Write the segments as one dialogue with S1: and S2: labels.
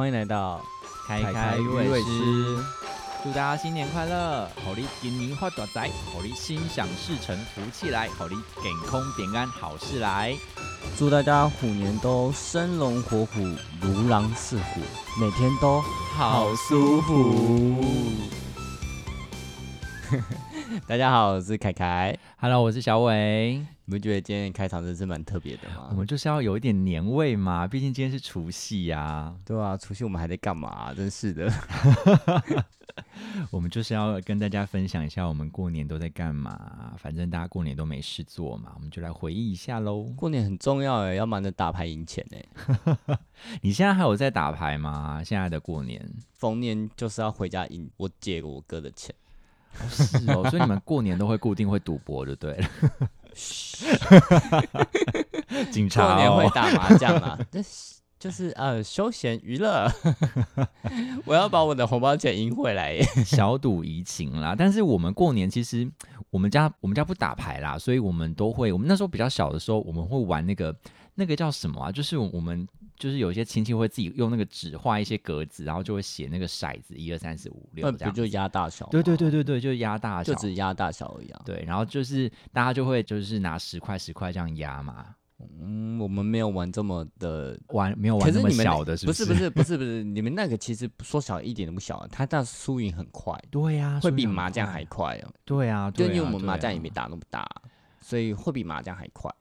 S1: 欢迎来到
S2: 开
S1: 凯
S2: 开鱼
S1: 鱼尾
S2: 尾
S1: 狮
S2: 狮，祝大家新年快乐，好你今年发大财，好利心想事成，福气来，好利健康平安，好事来。
S1: 祝大家虎年都生龙活虎，如狼似虎，每天都
S2: 好舒服。
S1: 大家好，我是凯凯。
S2: Hello，我是小伟。
S1: 你不觉得今天开场真是蛮特别的吗？
S2: 我们就是要有一点年味嘛，毕竟今天是除夕呀、
S1: 对啊，除夕我们还在干嘛、真是的。
S2: 我们就是要跟大家分享一下我们过年都在干嘛。反正大家过年都没事做嘛，我们就来回忆一下喽。
S1: 过年很重要哎，要忙着打牌赢钱哎。
S2: 你现在还有在打牌吗？现在的过年？
S1: 逢年就是要回家赢我姐我哥的钱。
S2: 是哦，所以你们过年都会固定会赌博，就对了。警察、哦、
S1: 过年会打麻将啊，这就是呃休闲娱乐。我要把我的红包钱赢回来耶。
S2: 小赌怡情啦。但是我们过年其实我们家我们家不打牌啦，所以我们都会，我们那时候比较小的时候，我们会玩那个那个叫什么啊？就是我们就是有些亲戚会自己用那个纸画一些格子，然后就会写那个骰子，一二三四五六
S1: 那
S2: 这样。
S1: 不就压大小？
S2: 对对对对对，就压大小，
S1: 就只压大小而已啊。
S2: 对，然后就是大家就会就是拿十块十块这样压嘛，
S1: 嗯，我们没有玩这么的，
S2: 玩没有玩这么小的，
S1: 不
S2: 是
S1: 不是不是不是，你们那个其实说小一点都不小，它但输赢很快，
S2: 对呀、
S1: 会比麻将还快哦。
S2: 对啊，
S1: 就因为我们麻将也没打那么大，所以会比麻将还快。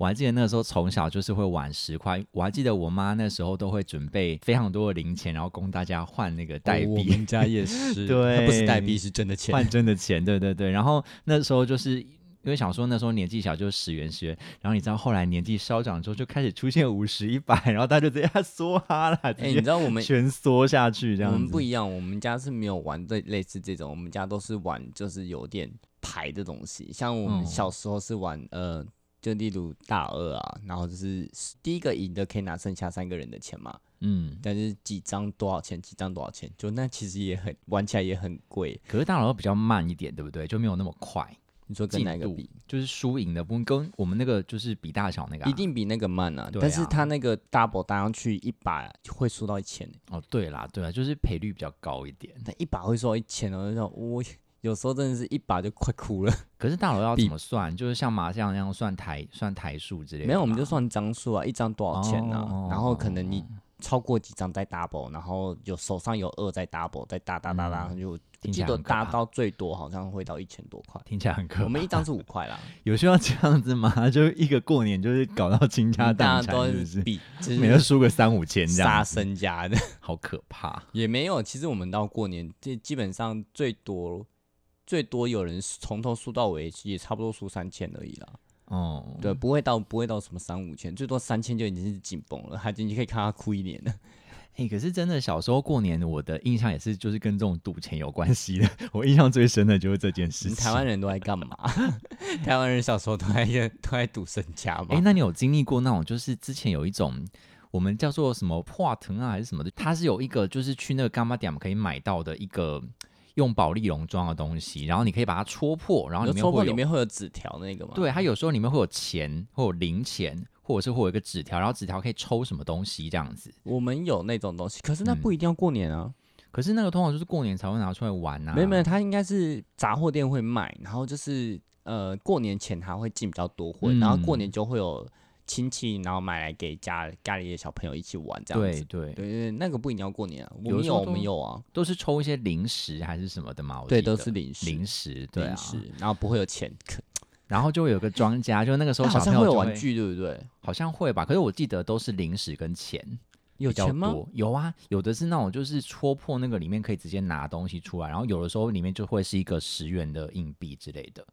S2: 我还记得那个时候从小就是会玩十块，我还记得我妈那时候都会准备非常多的零钱，然后供大家换那个代
S1: 哦我
S2: 币，
S1: 们家也是，
S2: 对
S1: 不是代币，是真的钱。
S2: 换真的钱，对对对。然后那时候就是因为想说那时候年纪小就是十元十元，然后你知道后来年纪稍长之后就开始出现五十一百，然后大家就直接梭哈了，
S1: 哎、你知道我们
S2: 全缩下去这
S1: 我
S2: 样子。
S1: 们不一样，我们家是没有玩类类似这种，我们家都是玩就是有点牌的东西。像我们
S2: 嗯
S1: 小时候是玩、呃，就例如大二啊，然后就是第一个赢的可以拿剩下三个人的钱嘛，
S2: 嗯，
S1: 但是几张多少钱，几张多少钱，就那其实也很玩起来也很贵。
S2: 可是大佬比较慢一点，对不对？就没有那么快。
S1: 你说跟哪个比？
S2: 就是输赢的部分跟我们那个就是比大小那个、啊、
S1: 一定比那个慢啊，
S2: 对
S1: 但是
S2: 啊
S1: 他那个 double 打上去一把会输到一千、欸，
S2: 哦，对啦，对啦，就是赔率比较高一点。
S1: 但一把会输到一千哦，那种我有时候真的是一把就快哭了。
S2: 可是大佬要怎么算？就是像麻将那样算台算台数之类的？
S1: 没有，我们就算张数啊，一张多少钱呢、
S2: 哦
S1: 然后可能你超过几张再 double，然后有手上有二再 double，再打打打打，
S2: 嗯
S1: 就记得
S2: 来很可怕
S1: 打到最多好像会到一千多块。
S2: 听起来很可怕。
S1: 我们一张是五块啦，
S2: 有需要这样子吗？就一个过年就是搞到倾家荡产，是不是？
S1: 比就
S2: 每个
S1: 是
S2: 输个三五千这
S1: 杀
S2: 样杀，
S1: 身家的，
S2: 好可怕。
S1: 也没有。其实我们到过年，这基本上最多最多有人从头输到尾，也差不多输三千而已啦。
S2: 哦，
S1: 对，不会到不会到什么三五千，最多三千就已经是紧绷了，他已经可以看他哭一年了。
S2: 哎、可是真的小时候过年，我的印象也是就是跟这种赌钱有关系的。我印象最深的就是这件事
S1: 台湾人都在干嘛？台湾人小时候都在都在赌身家嘛。
S2: 哎、那你有经历过那种，就是之前有一种我们叫做什么破藤啊，还是什么的？它是有一个就是去那个干妈店可以买到的一个用保利龙装的东西，然后你可以把它戳破，然后
S1: 戳破里面会有纸条那个吗？
S2: 对，它有时候里面会有钱，会有零钱，或者是会有一个纸条，然后纸条可以抽什么东西这样子。
S1: 我们有那种东西，可是那
S2: 嗯
S1: 不一定要过年啊。
S2: 可是那个通常就是过年才会拿出来玩呐、啊。
S1: 没有没有，它应该是杂货店会卖，然后就是呃过年前它会进比较多货，然后过
S2: 嗯
S1: 年就会有亲戚，然后买来给家家里的小朋友一起玩这样子。
S2: 对对，
S1: 对对，那个不一定要过年啊，我
S2: 有
S1: 们有我们有啊，
S2: 都是抽一些零食还是什么的嘛？我
S1: 对，都是零食，
S2: 零食，对啊。
S1: 零食，然后不会有钱，可
S2: 然后就会有个庄家，就那个时候
S1: 但好像
S2: 小朋友就
S1: 会有玩具，对不对？
S2: 好像会吧？可是我记得都是零食跟钱
S1: 有钱吗？
S2: 有啊，有的是那种就是戳破那个里面可以直接拿东西出来，然后有的时候里面就会是一个十元的硬币之类的，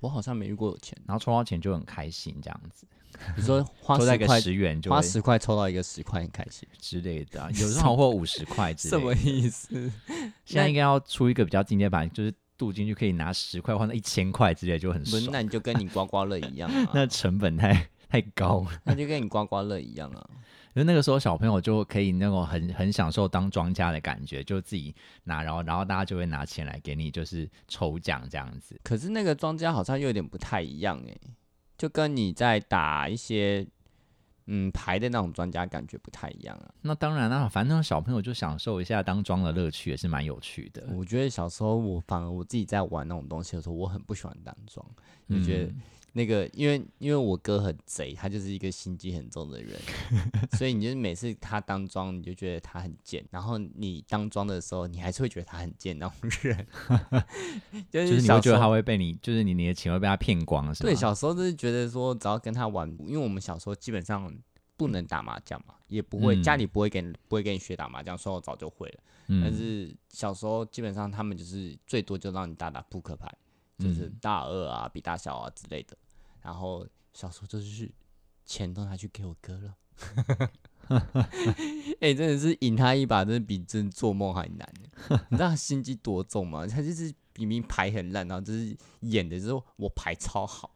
S1: 我好像没遇过有钱。
S2: 然后抽到钱就很开心这样子。
S1: 你说花
S2: 抽到一个
S1: 十块，
S2: 十元就会
S1: 花十块抽到一个十块，很开心。
S2: 之类的、啊，有时候或五十块之类的。
S1: 什么意思？
S2: 现在应该要出一个比较进阶版，就是镀金就可以拿十块换到一千块之类，就很爽。
S1: 那你就跟你刮刮乐一样啊，
S2: 那成本太太高了。
S1: 那就跟你刮刮乐一样啊。
S2: 因为那个时候小朋友就可以那种很很享受当庄家的感觉，就自己拿，然后然后大家就会拿钱来给你，就是抽奖这样子。
S1: 可是那个庄家好像又有点不太一样哎，就跟你在打一些嗯牌的那种专家感觉不太一样啊。
S2: 那当然啦，反正小朋友就享受一下当庄的乐趣，也是蛮有趣的。
S1: 我觉得小时候我反而我自己在玩那种东西的时候，我很不喜欢当庄，就觉得
S2: 嗯
S1: 那个因为因为我哥很贼，他就是一个心机很重的人，所以你就是每次他当庄，你就觉得他很贱，然后你当庄的时候，你还是会觉得他很贱那种人，就
S2: 就是是你
S1: 小时候
S2: 会觉得他会被你，就是你你的钱会被他骗光，是吗？
S1: 对，小时候就是觉得说，只要跟他玩，因为我们小时候基本上不能打麻将嘛，也不会、
S2: 嗯
S1: 家里不会给不会给你学打麻将，所以我早就会了。
S2: 嗯，
S1: 但是小时候基本上他们就是最多就让你打打扑克牌，就是
S2: 嗯
S1: 大二啊、比大小啊之类的。然后小时候就是钱都拿去给我哥了。哎、真的是赢他一把，真的比真做梦还难。你知道他心机多重吗？他就是明明牌很烂，然后就是演的时候我牌超好。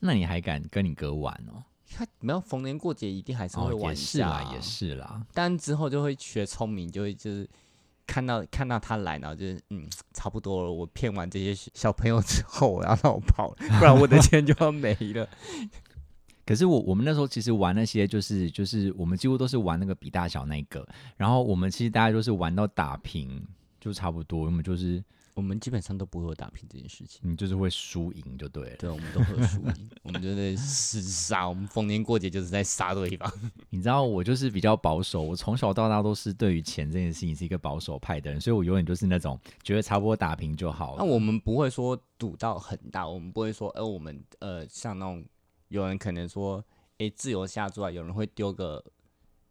S2: 那你还敢跟你哥玩哦？
S1: 他没有逢年过节一定还是会
S2: 哦，
S1: 玩一下、
S2: 也是啦，也。是啦。
S1: 但之后就会学聪明，就会就是看到看到他来，呢就是嗯，差不多了。我骗完这些小朋友之后，我要绕跑，不然我的钱就要没了。
S2: 可是我我们那时候其实玩那些就是就是我们几乎都是玩那个比大小那个，然后我们其实大家都是玩到打平就差不多，我们就是
S1: 我们基本上都不会有打平这件事情。
S2: 你就是会输赢就对了。
S1: 对，我们都会有输赢，我们就在厮杀。我们逢年过节就是在杀对方。
S2: 你知道我就是比较保守，我从小到大都是对于钱这件事情是一个保守派的人，所以我永远就是那种觉得差不多打平就好了。
S1: 那我们不会说赌到很大，我们不会说，呃，我们呃，像那种有人可能说，诶，自由下注啊，有人会丢个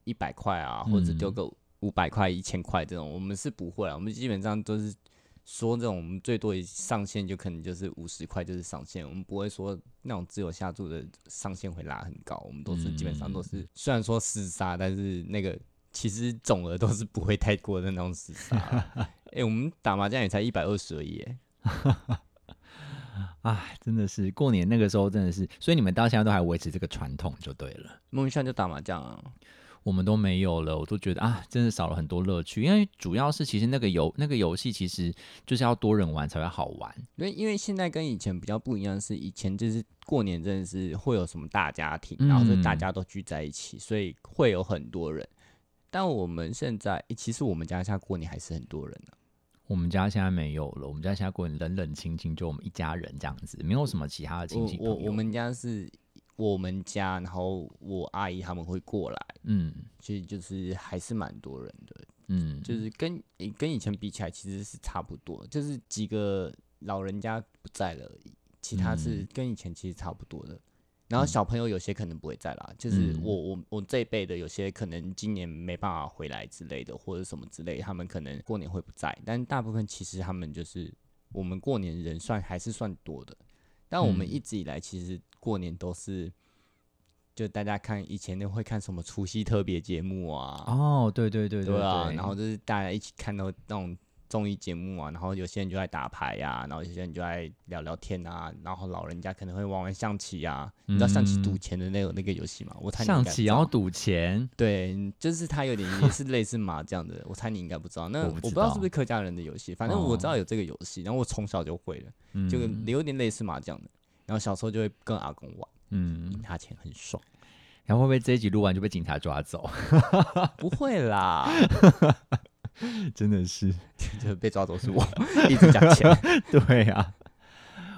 S1: 一百块啊，或者
S2: 嗯
S1: 丢个五百块、一千块这种，我们是不会啊，我们基本上都是说这种，我们最多上限就可能就是五十块就是上限，我们不会说那种自由下注的上限会拉很高，我们都是基本上都是，虽然说厮杀，但是那个其实总额都是不会太过的那种厮杀啦。诶，我们打麻将也才一百二十而已耶。
S2: 唉，真的是过年那个时候真的是，所以你们到现在都还维持这个传统就对了。
S1: 梦想就打麻将啊，
S2: 我们都没有了，我都觉得啊，真的少了很多乐趣。因为主要是其实那个游那个游戏其实就是要多人玩才会好玩。
S1: 因为因为现在跟以前比较不一样，是以前就是过年真的是会有什么大家庭，然后就大
S2: 嗯
S1: 家都聚在一起，所以会有很多人。但我们现在，诶其实我们家现在过年还是很多人呢、
S2: 我们家现在没有了，我们家现在过年冷冷清清，就我们一家人这样子，没有什么其他的亲
S1: 我
S2: 戚。
S1: 我我们家是我们家，然后我阿姨他们会过来，
S2: 嗯。
S1: 其实就是还是蛮多人的，
S2: 嗯，
S1: 就是跟诶跟以前比起来其实是差不多，就是几个老人家不在了而已，其他是
S2: 嗯。
S1: 跟以前其实差不多的。然后小朋友有些可能不会在啦，就是
S2: 嗯。
S1: 我我我这一辈的有些可能今年没办法回来之类的，或者什么之类，他们可能过年会不在，但大部分其实他们就是我们过年人算还是算多的，但我们
S2: 嗯
S1: 一直以来其实过年都是。就大家看以前都会看什么除夕特别节目啊，
S2: 哦，对对对
S1: 对啊，
S2: 对
S1: 然后就是大家一起看到那种综艺节目啊，然后有些人就在打牌呀、然后有些人就在聊聊天啊，然后老人家可能会玩玩象棋啊。你知道象棋赌
S2: 嗯
S1: 钱的那个那个游戏吗？我猜你应
S2: 象棋然后赌钱，
S1: 对，就是它有点 也是类似麻将的，我猜你应该不知道。那
S2: 我不知
S1: 道是不是客家人的游戏，反正我知道
S2: 哦
S1: 有这个游戏，然后我从小就会了，
S2: 嗯
S1: 就有点类似麻将的。然后小时候就会跟阿公玩，
S2: 嗯
S1: 赢，他钱很爽。
S2: 然后会不会这一集录完就被警察抓走？
S1: 不会啦，
S2: 真的是，
S1: 就被抓走是我，一直讲钱。
S2: 对啊。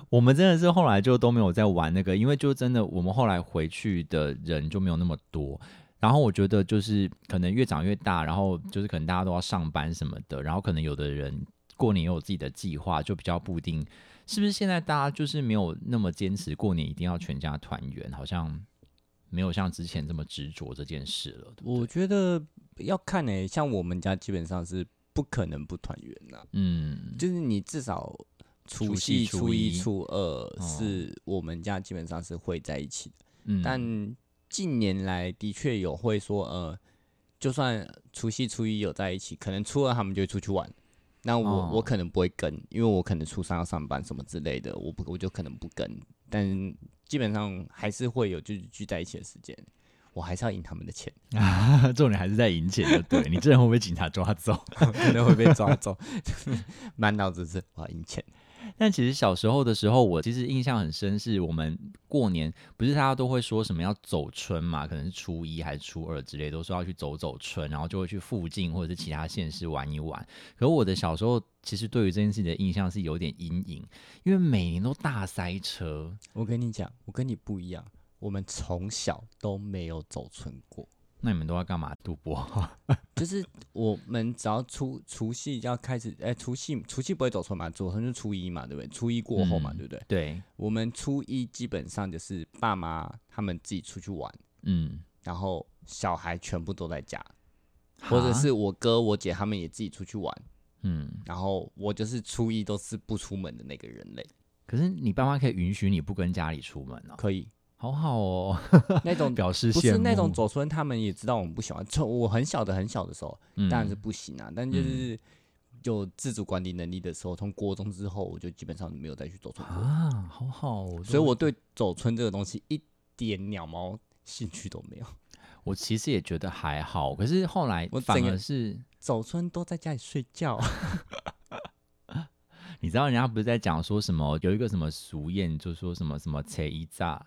S2: 我们真的是后来就都没有在玩那个，因为就真的我们后来回去的人就没有那么多。然后我觉得就是可能越长越大，然后就是可能大家都要上班什么的，然后可能有的人过年也有自己的计划，就比较不一定。是不是现在大家就是没有那么坚持过年一定要全家团圆，好像没有像之前这么执着这件事了。对对
S1: 我觉得要看诶、像我们家基本上是不可能不团圆呐，
S2: 嗯，
S1: 就是你至少除
S2: 除夕
S1: 夕、初
S2: 初一
S1: 一、初二
S2: 哦
S1: 是我们家基本上是会在一起的，
S2: 嗯
S1: 但近年来的确有会说，呃，就算除夕、初一有在一起，可能初二他们就会出去玩。那我、
S2: 哦
S1: 我可能不会跟，因为我可能初三要上班什么之类的，我不我就可能不跟。但基本上还是会有就是聚在一起的时间，我还是要赢他们的钱。
S2: 啊，重点还是在赢钱，就对你这人会被警察抓走？
S1: 可能会被抓走，满脑子是我要赢钱。
S2: 但其实小时候的时候，我其实印象很深，是我们过年不是大家都会说什么要走春嘛，可能是初一还是初二之类，都说要去走走春，然后就会去附近或者是其他县市玩一玩。可我的小时候其实对于这件事情的印象是有点阴影，因为每年都大塞车。
S1: 我跟你讲，我跟你不一样，我们从小都没有走村过。
S2: 那你们都要干嘛？赌博？
S1: 就是我们只要除除夕要开始，哎、除夕除夕不会走春嘛，走春就初一嘛，对不对？初一过后嘛，
S2: 嗯
S1: 对不对？
S2: 对，
S1: 我们初一基本上就是爸妈他们自己出去玩，
S2: 嗯，
S1: 然后小孩全部都在家，或者是我哥我姐他们也自己出去玩，
S2: 嗯，
S1: 然后我就是初一都是不出门的那个人类，
S2: 可是你爸妈可以允许你不跟家里出门哦，
S1: 可以
S2: 好好哦，
S1: 那种
S2: 表示
S1: 不。是那种走村，他们也知道我们不喜欢。就我很小的很小的时候，
S2: 嗯，
S1: 当然是不行啊，但就是有自主管理能力的时候，从国中之后，我就基本上没有再去走村过，
S2: 啊，好好哦。
S1: 所以我对走村这个东西一点鸟毛兴趣都没有。
S2: 我其实也觉得还好，可是后来
S1: 我反
S2: 而是，
S1: 走村都在家里睡觉，
S2: 你知道人家不是在讲说什么有一个什么俗谚，就说什么什么扯一炸、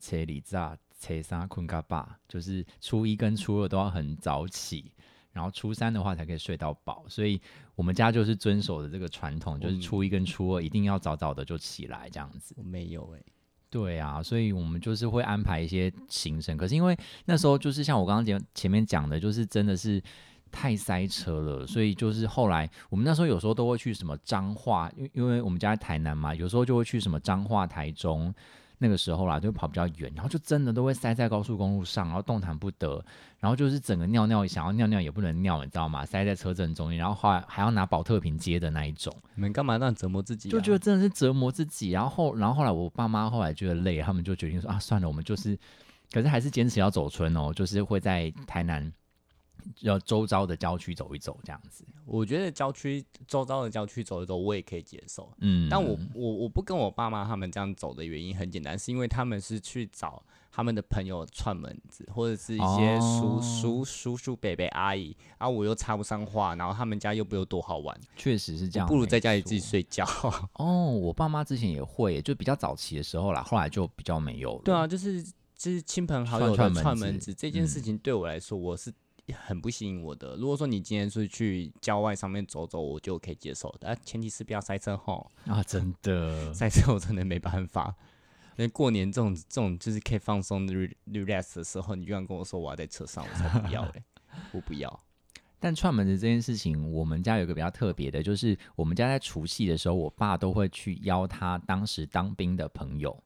S2: 初二炸、初三困嘎巴，就是初一跟初二都要很早起。然后初三的话才可以睡到饱，所以我们家就是遵守的这个传统，就是
S1: 嗯
S2: 初一跟初二一定要早早的就起来这样子。
S1: 我没有哎、
S2: 对啊，所以我们就是会安排一些行程，可是因为那时候就是像我刚刚前前面讲的，就是真的是太塞车了，所以就是后来我们那时候有时候都会去什么彰化，因为因为我们家在台南嘛，有时候就会去什么彰化、台中。那个时候啦，就跑比较远，然后就真的都会塞在高速公路上，然后动弹不得，然后就是整个尿尿想要尿尿也不能尿，你知道吗？塞在车阵中间，然后后来还要拿保特瓶接的那一种。
S1: 你们干嘛让折磨自己、啊？
S2: 就觉得真的是折磨自己。然后后，然后后来我爸妈后来觉得累，他们就决定说啊，算了，我们就是，可是还是坚持要走村哦，就是会在台南要周遭的郊区走一走这样子。
S1: 我觉得郊区周遭的郊区走一走，我也可以接受。
S2: 嗯，
S1: 但我我我不跟我爸妈他们这样走的原因很简单，是因为他们是去找他们的朋友串门子，或者是一些叔、
S2: 哦
S1: 叔叔叔伯伯阿姨，然后我又插不上话，然后他们家又不有多好玩，
S2: 确实是这样，
S1: 不如在家里自己。睡觉。
S2: 哦，我爸妈之前也会，就比较早期的时候啦，后来就比较没有了。
S1: 对啊，就是就是亲朋好友的
S2: 串串门子
S1: 这件
S2: 嗯
S1: 事情，对我来说我是很不吸引我的。如果说你今天是去郊外上面走走，我就可以接受的，啊，前提是不要塞车吼。
S2: 啊，真的，
S1: 塞车我真的没办法。因为过年这种这种就是可以放松的 re- relax 的时候，你居然跟我说我要在车上，我才不要嘞、我不要。
S2: 但串门子这件事情，我们家有个比较特别的，就是我们家在除夕的时候，我爸都会去邀他当时当兵的朋友，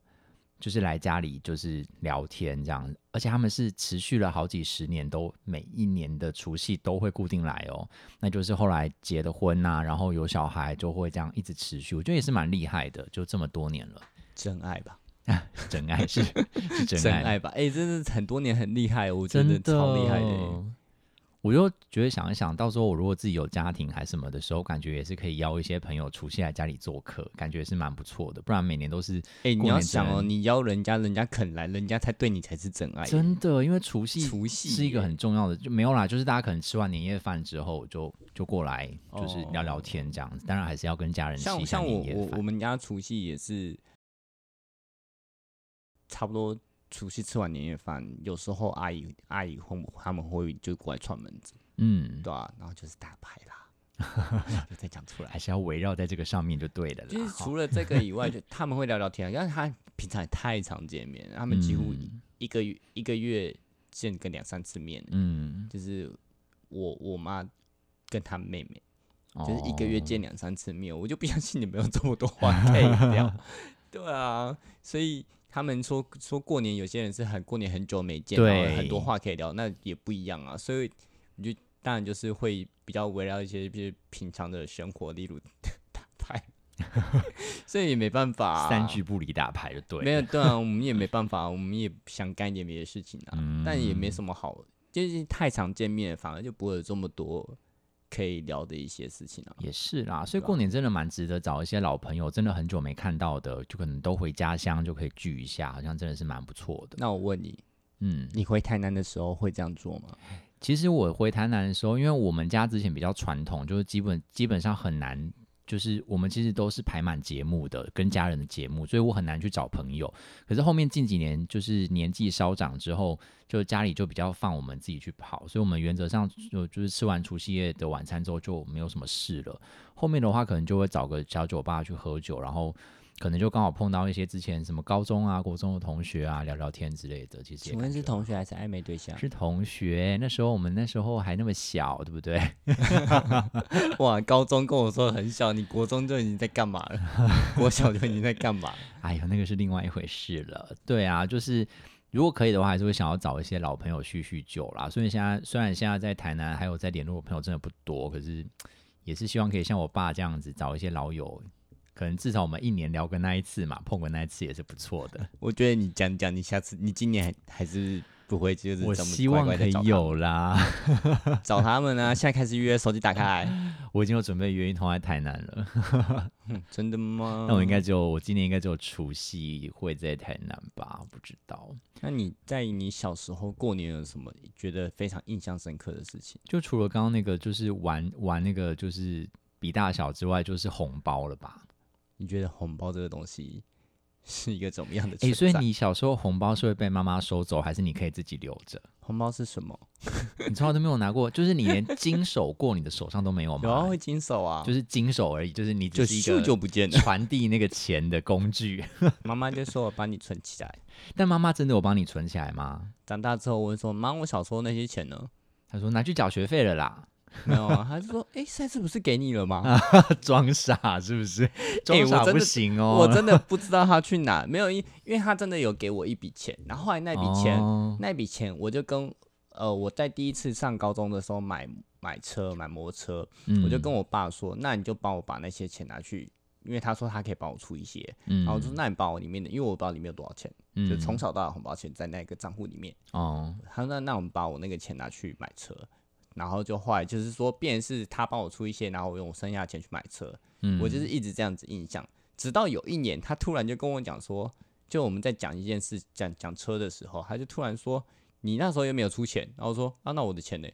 S2: 就是来家里就是聊天这样，而且他们是持续了好几十年，都每一年的除夕都会固定来哦。那就是后来结的婚呐、然后有小孩，就会这样一直持续，我觉得也是蛮厉害的，就这么多年了，
S1: 真爱吧，
S2: 真爱是是真爱，
S1: 吧，哎、真的很多年很厉害，我觉得
S2: 真的
S1: 超厉害的、欸。
S2: 我就觉得想一想，到时候我如果自己有家庭还什么的时候，感觉也是可以邀一些朋友除夕来家里做客，感觉也是蛮不错的。不然每年都是
S1: 哎、你要想哦，你邀人家，人家肯来，人家才对你才是真爱、
S2: 真的，因为除夕
S1: 除夕
S2: 是一个很重要的，就没有啦，就是大家可能吃完年夜饭之后就就过来，就是聊聊天这样子。当然还是要跟家人吃一下
S1: 像像我。我我们家除夕也是差不多除夕吃完年夜饭，有时候阿姨阿姨会他们会就过来串门子，
S2: 嗯，
S1: 对啊，然后就是打牌啦，就再讲出来。
S2: 还。是要围绕在这个上面就对了啦。
S1: 就是除了这个以外，就 他们会聊聊天，因为他平常也太常见面，他们几乎
S2: 嗯。
S1: 一个月、一个月见个两三次面，
S2: 嗯，
S1: 就是我我妈跟她妹妹，就是一个月
S2: 哦
S1: 见两三次面，我就不相信你们有这么多话可以聊。对啊，所以他们说说过年有些人是很过年很久没见，然很多话可以聊，那也不一样啊。所以你就当然就是会比较围绕一些比如平常的生活，例如 打牌，所以也没办法、啊，
S2: 三句不离打牌就对了。
S1: 没有对啊，我们也没办法，我们也想干一点别的事情啊，但也没
S2: 嗯
S1: 什么好，就是太常见面，反而就不会有这么多可以聊的一些事情啊。
S2: 也是啦，所以过年真的蛮值得找一些老朋友，真的很久没看到的，就可能都回家乡就可以聚一下，好像真的是蛮不错的。
S1: 那我问你，
S2: 嗯，
S1: 你回台南的时候会这样做吗？
S2: 其实我回台南的时候，因为我们家之前比较传统，就是基本基本上很难就是我们其实都是排满节目的，跟家人的节目，所以我很难去找朋友。可是后面近几年就是年纪稍长之后，就家里就比较放我们自己去跑，所以我们原则上就就是吃完除夕夜的晚餐之后就没有什么事了。后面的话可能就会找个小酒吧去喝酒，然后。可能就刚好碰到一些之前什么高中啊、国中的同学啊，聊聊天之类的。其实，
S1: 请问是同学还是暧昧对象？
S2: 是同学。那时候我们那时候还那么小，对不对？
S1: 哇，高中跟我说很小，你国中就已经在干嘛了？国小就已经在干嘛？
S2: 哎呀，那个是另外一回事了。对啊，就是如果可以的话，还是会想要找一些老朋友叙叙旧啦。所以现在虽然现在在台南还有在联络的朋友真的不多，可是也是希望可以像我爸这样子找一些老友。可能至少我们一年聊个那一次嘛，碰过那一次也是不错的。
S1: 我觉得你讲讲，你下次你今年还还是不会就是
S2: 我希望可以有啦，
S1: 找他们啊。现在开始约，手机打开，
S2: 我已经有准备约一通在台南了。
S1: 真的吗？
S2: 那我应该就我今年应该就除夕会在台南吧？不知道。
S1: 那你在你小时候过年有什么觉得非常印象深刻的事情？
S2: 就除了刚刚那个就是玩玩那个就是比大小之外，就是红包了吧？
S1: 你觉得红包这个东西是一个怎么样的？
S2: 哎，所以你小时候红包是会被妈妈收走，还是你可以自己留着？
S1: 红包是什么？
S2: 你从来都没有拿过，就是你连经手过你的手上都没有吗？
S1: 有啊，会经手啊，
S2: 就是经手而已，就是你
S1: 就
S2: 是一个
S1: 就不见了
S2: 传递那个钱的工具。
S1: 妈妈就说我帮你存起来，
S2: 但妈妈真的有帮你存起来吗？
S1: 长大之后我说妈，我小时候那些钱呢？
S2: 他说拿去缴学费了啦。
S1: 没有啊，他就说：“哎，上次不是给你了吗？
S2: 装傻是不是？装傻不行哦，
S1: 我真的不知道他去哪。没有，因因为他真的有给我一笔钱，然后后来那笔钱，那笔钱我就跟呃，我在第一次上高中的时候买买车买摩托车，我就跟我爸说，那你就帮我把那些钱拿去，因为他说他可以帮我出一些，然后我说那你把我里面的，因为我不知道里面有多少钱，就从小到大红包钱在那个账户里面。哦，他说那那我们把我那个钱拿去买车。”然后就后来就是说，便是他帮我出一些，然后我用我剩下的钱去买车。嗯，我就是一直这样子印象，直到有一年，他突然就跟我讲说，就我们在讲一件事，讲讲车的时候，他就突然说，你那时候又没有出钱，然后说啊，那我的钱呢？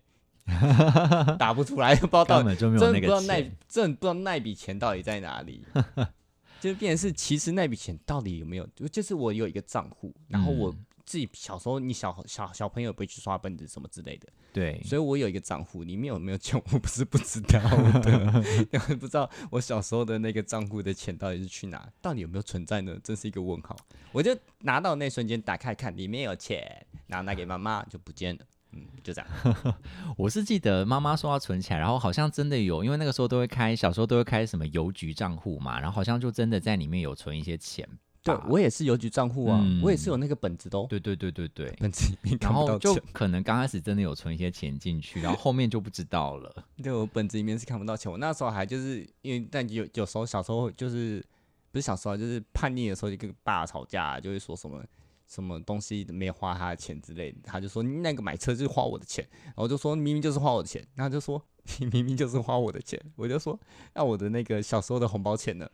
S1: 打不出来，不知道到真不知道那真不知道那笔钱到底在哪里。就变成是，其实那笔钱到底有没有？就就是我有一个账户，然后我。自己小时候，你小小小朋友不会去刷本子什么之类的，
S2: 对，
S1: 所以我有一个账户，里面有没有钱，我不是不知道的，不知道我小时候的那个账户的钱到底是去哪，到底有没有存在呢？这是一个问号。我就拿到那瞬间打开看，里面有钱，然后拿给妈妈就不见了，嗯，就这样。
S2: 我是记得妈妈说要存起来，然后好像真的有，因为那个时候都会开，小时候都会开什么邮局账户嘛，然后好像就真的在里面有存一些钱。
S1: 对，我也是邮局账户啊，我也是有那个本子的哦。
S2: 对对对对对，
S1: 本子里面
S2: 然后就可能刚开始真的有存一些钱进去，然后后面就不知道了。
S1: 对，我本子里面是看不到钱。我那时候还就是因为，但有有时候小时候就是不是小时候，就是叛逆的时候就跟爸吵架，就会说什么什么东西没花他的钱之类的。他就说那个买车就是花我的钱，然后就说明明就是花我的钱，然后就说你 明明就是花我的钱。我就说那我的那个小时候的红包钱呢？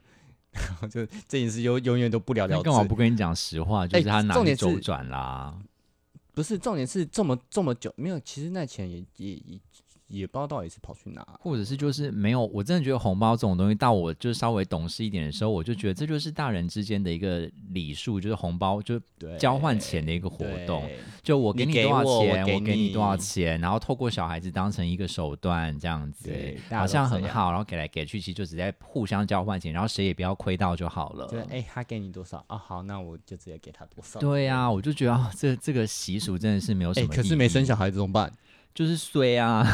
S1: 就这件事永永远都不了了之。
S2: 干嘛不跟你讲实话？就是他哪里周转啦？
S1: 不是重点是这么这么久没有，其实那钱也也也。也不知道到底是跑去哪，
S2: 或者是就是没有。我真的觉得红包这种东西，到我就稍微懂事一点的时候，我就觉得这就是大人之间的一个礼数，就是红包就交换钱的一个活动。就我给你多少钱，我给你多少钱，然后透过小孩子当成一个手段这样子，好像很好。然后给来给去，其实就只在互相交换钱，然后谁也不要亏到就好了。
S1: 对，哎，他给你多少啊？好，那我就直接给他多少。
S2: 对呀，我就觉得啊这这个习俗真的是没有什么。
S1: 可是没生小孩怎么办？
S2: 就是衰啊，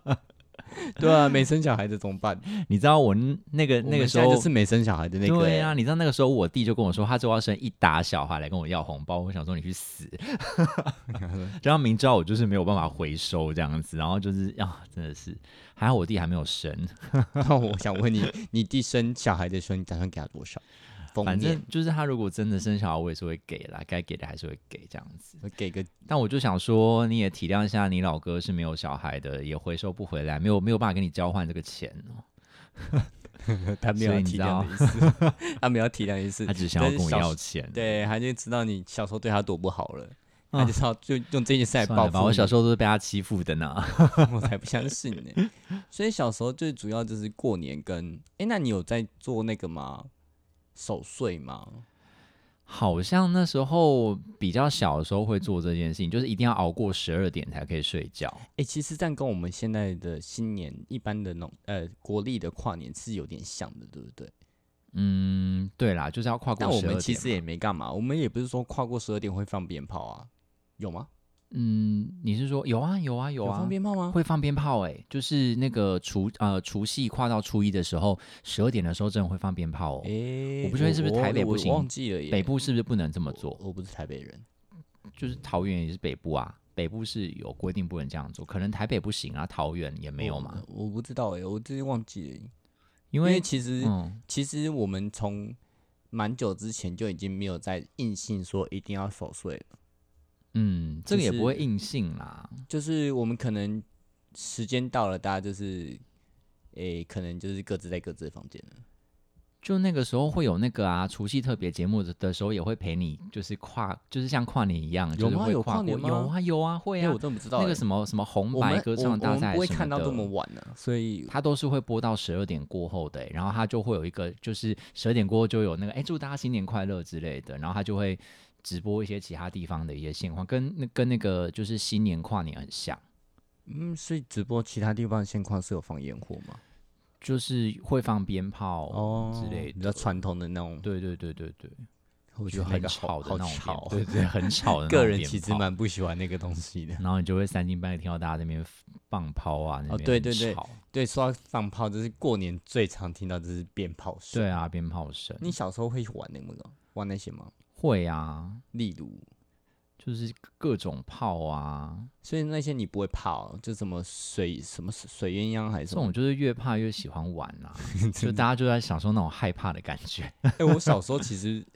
S1: 对啊，没生小孩的怎么办？
S2: 你知道我那个那个时候
S1: 就是没生小孩的那个。
S2: 对啊，你知道那个时候我弟就跟我说，他就要生一打小孩来跟我要红包。我想说你去死，然后明知道我就是没有办法回收这样子，然后就是啊，真的是还好我弟还没有生。
S1: 那 我想问你，你弟生小孩的时候，你打算给他多少？
S2: 反正就是他如果真的生小孩，我也是会给啦，该给的还是会给这样子。
S1: 给个，
S2: 但我就想说，你也体谅一下，你老哥是没有小孩的，也回收不回来，没有没有办法跟你交换这个钱
S1: 哦。他没有体谅的意思，他没有体谅意思，
S2: 他只想要跟我要钱。
S1: 对，他就知道你小时候对他多不好了。他就知道就用这件事来报复。
S2: 我小时候都是被他欺负的呢。
S1: 我才不相信呢。所以小时候最主要就是过年跟哎、那你有在做那个吗？守岁吗？
S2: 好像那时候比较小的时候会做这件事情，就是一定要熬过十二点才可以睡觉。
S1: 哎、其实这样跟我们现在的新年一般的那种呃国历的跨年是有点像的，对不对？
S2: 嗯，对啦，就是要跨过
S1: 但我
S2: 十二点嘛。
S1: 们其实也没干嘛，我们也不是说跨过十二点会放鞭炮啊，有吗？
S2: 嗯，你是说有啊有啊有啊
S1: 放鞭炮吗？
S2: 会放鞭炮哎、就是那个除呃除夕跨到初一的时候，十二点的时候真的会放鞭炮哦。
S1: 哎、
S2: 我不确定是不是台北不行
S1: 我忘记了耶。
S2: 北部是不是不能这么做？
S1: 我我不是台北人，
S2: 就是桃园也是北部啊，北部是有规定不能这样做，可能台北不行啊，桃园也没有嘛，
S1: 我我不知道哎，我真的忘记了。
S2: 因为
S1: 因为其实、
S2: 嗯
S1: 其实我们从蛮久之前就已经没有在硬性说一定要守岁了，
S2: 嗯，这个也不会硬性啦，
S1: 就是我们可能时间到了，大家就是诶、可能就是各自在各自的房间了。
S2: 就那个时候会有那个啊，除夕特别节目的的时候也会陪你，就是跨，就是像跨年一样，就是
S1: 有吗？有
S2: 会跨
S1: 年吗？
S2: 有啊有啊会
S1: 哎、
S2: 啊
S1: 我，真的不知道、
S2: 那个
S1: 么
S2: 什么什么红
S1: 我们
S2: 白歌唱
S1: 大我们不会
S2: 大赛什么的。
S1: 看到这么晚呢、所以
S2: 它都是会播到十二点过后的欸、然后它就会有一个，就是十二点过后就有那个，哎、祝大家新年快乐之类的，然后它就会直播一些其他地方的一些现况，跟那跟那个就是新年跨年很像，
S1: 嗯，所以直播其他地方的现况是有放烟火吗？
S2: 就是会放鞭炮
S1: 哦
S2: 之类的，
S1: 比较传统的那种，
S2: 对对对对对，
S1: 我觉得很
S2: 吵的那种鞭
S1: 好吵，
S2: 对对，很吵的
S1: 个人其实蛮不喜欢那个东西的。
S2: 然后你就会三更半夜听到大家在那边放炮啊，那
S1: 哦
S2: 边很
S1: 对对对。对，说到放炮，就是过年最常听到就是鞭炮声。
S2: 对啊，鞭炮声。
S1: 你小时候会玩那个玩那些吗？
S2: 会啊，
S1: 例如，
S2: 就是各种泡啊，
S1: 所以那些你不会怕哦，就什么水什么水鸳鸯还是什么
S2: 这种？就是越怕越喜欢玩啦、就大家就在享受那种害怕的感觉。
S1: 哎、我小时候其实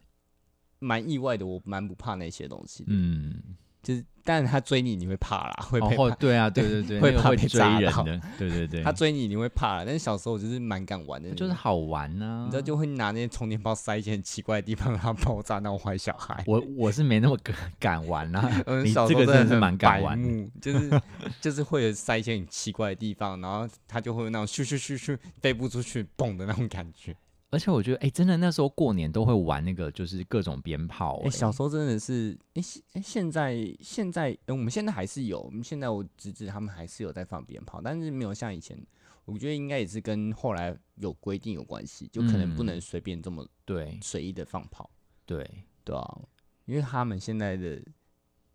S1: 蛮意外的，我蛮不怕那些东西的。
S2: 嗯，
S1: 就是，但是他追你，你会怕啦，会怕。
S2: 会对啊，对对对，
S1: 会怕被炸到
S2: 人的，对对对，
S1: 他追你，你会怕啦。但是小时候我就是蛮敢玩的，
S2: 就是好玩啊、
S1: 你知道，就会拿那些充电宝塞一些很奇怪的地方，让它爆炸，那种坏小孩。
S2: 我我是没那么敢敢玩啦、
S1: 嗯，
S2: 你
S1: 小时
S2: 这个真的是蛮敢玩的。
S1: 就是 就是会有塞一些很奇怪的地方，然后它就会有那种咻咻咻咻飞不出去蹦的那种感觉。
S2: 而且我觉得，哎、真的那时候过年都会玩那个，就是各种鞭炮、
S1: 哎、
S2: 哎、
S1: 小时候真的是，哎、现哎现在现在、呃我们现在还是有，我们现在我侄子他们还是有在放鞭炮，但是没有像以前。我觉得应该也是跟后来有规定有关系，就可能不
S2: 嗯
S1: 能随便这么
S2: 对
S1: 随意的放炮，
S2: 对，
S1: 对啊，因为他们现在的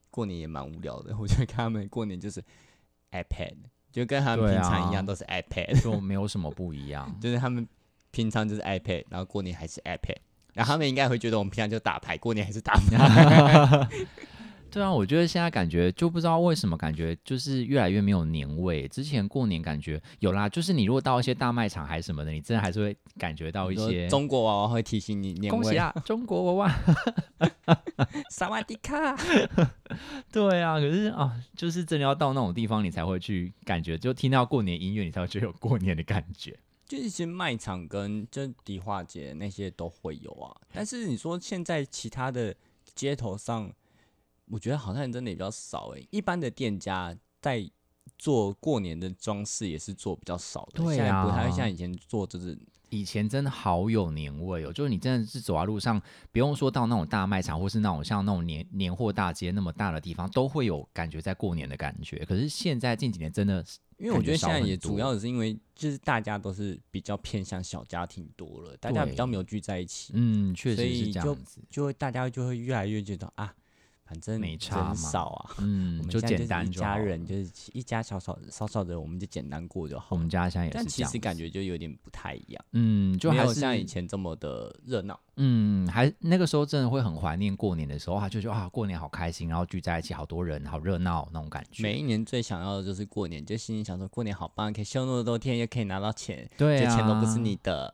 S1: 过年也蛮无聊的，我觉得看他们过年就是 iPad，就跟他们平常一样
S2: 啊
S1: 都是 iPad，
S2: 就没有什么不一样。
S1: 就是他们平常就是 iPad，然后过年还是 iPad，然后他们应该会觉得我们平常就打牌，过年还是打牌。
S2: 对啊，我觉得现在感觉就不知道为什么感觉就是越来越没有年味。之前过年感觉有啦，就是你如果到一些大卖场还是什么的，你真的还是会感觉到一些
S1: 中国娃娃会提醒你年味，
S2: 恭喜啊，中国娃娃。
S1: 萨瓦迪卡。
S2: 对啊，可是啊，就是真的要到那种地方，你才会去感觉，就听到过年音乐，你才会觉得有过年的感觉。
S1: 就一些卖场跟就迪化街那些都会有啊，但是你说现在其他的街头上，我觉得好像真的也比较少诶、一般的店家在做过年的装饰也是做比较少的，
S2: 对
S1: 现在不太像以前做，就是
S2: 以前真的好有年味哦，就是你真的是走在路上，不用说到那种大卖场，或是那种像那种年年货大街那么大的地方，都会有感觉在过年的感觉。可是现在近几年真的是，
S1: 因为我觉得现在也主要是因为就是大家都是比较偏向小家庭多了，大家比较
S2: 对。
S1: 没有聚在一起，
S2: 嗯，确
S1: 所
S2: 实是
S1: 以就
S2: 这样子，
S1: 就会大家就会越来越觉得啊，反正
S2: 没差嘛
S1: 少啊，
S2: 嗯
S1: 我，们
S2: 就简单就
S1: 家人，就是一家小小少少的，我们就简单过就好
S2: 我。们家现在也是
S1: 但
S2: 这样子，
S1: 其实感觉就有点不太一样，
S2: 嗯，就
S1: 没
S2: 还是
S1: 有像以前这么的热闹。
S2: 嗯，还那个时候真的会很怀念过年的时候啊，就觉得啊，过年好开心，然后聚在一起，好多人，好热闹那种感觉。
S1: 每一年最想要的就是过年，就心里想说过年好棒，可以休那么多天，又可以拿到钱，
S2: 对啊，
S1: 这钱都不是你的。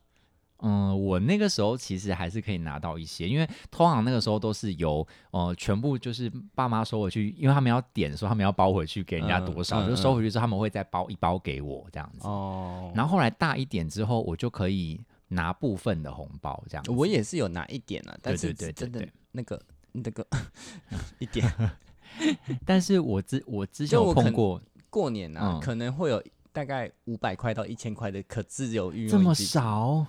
S2: 嗯，我那个时候其实还是可以拿到一些，因为通常那个时候都是由呃全部就是爸妈收回去，因为他们要点说他们要包回去给人家
S1: 嗯
S2: 多少，
S1: 嗯
S2: 就收回去之后他们会再包一包给我这样子。
S1: 哦，
S2: 然后后来大一点之后，我就可以拿部分的红包这样子。
S1: 我也是有拿一点啊，但是
S2: 对对对
S1: 真的那个那个 一点，
S2: 但是我之我之前碰过
S1: 过年啊，
S2: 嗯。
S1: 可能会有大概五百块到一千块的可自由运用
S2: 这么，少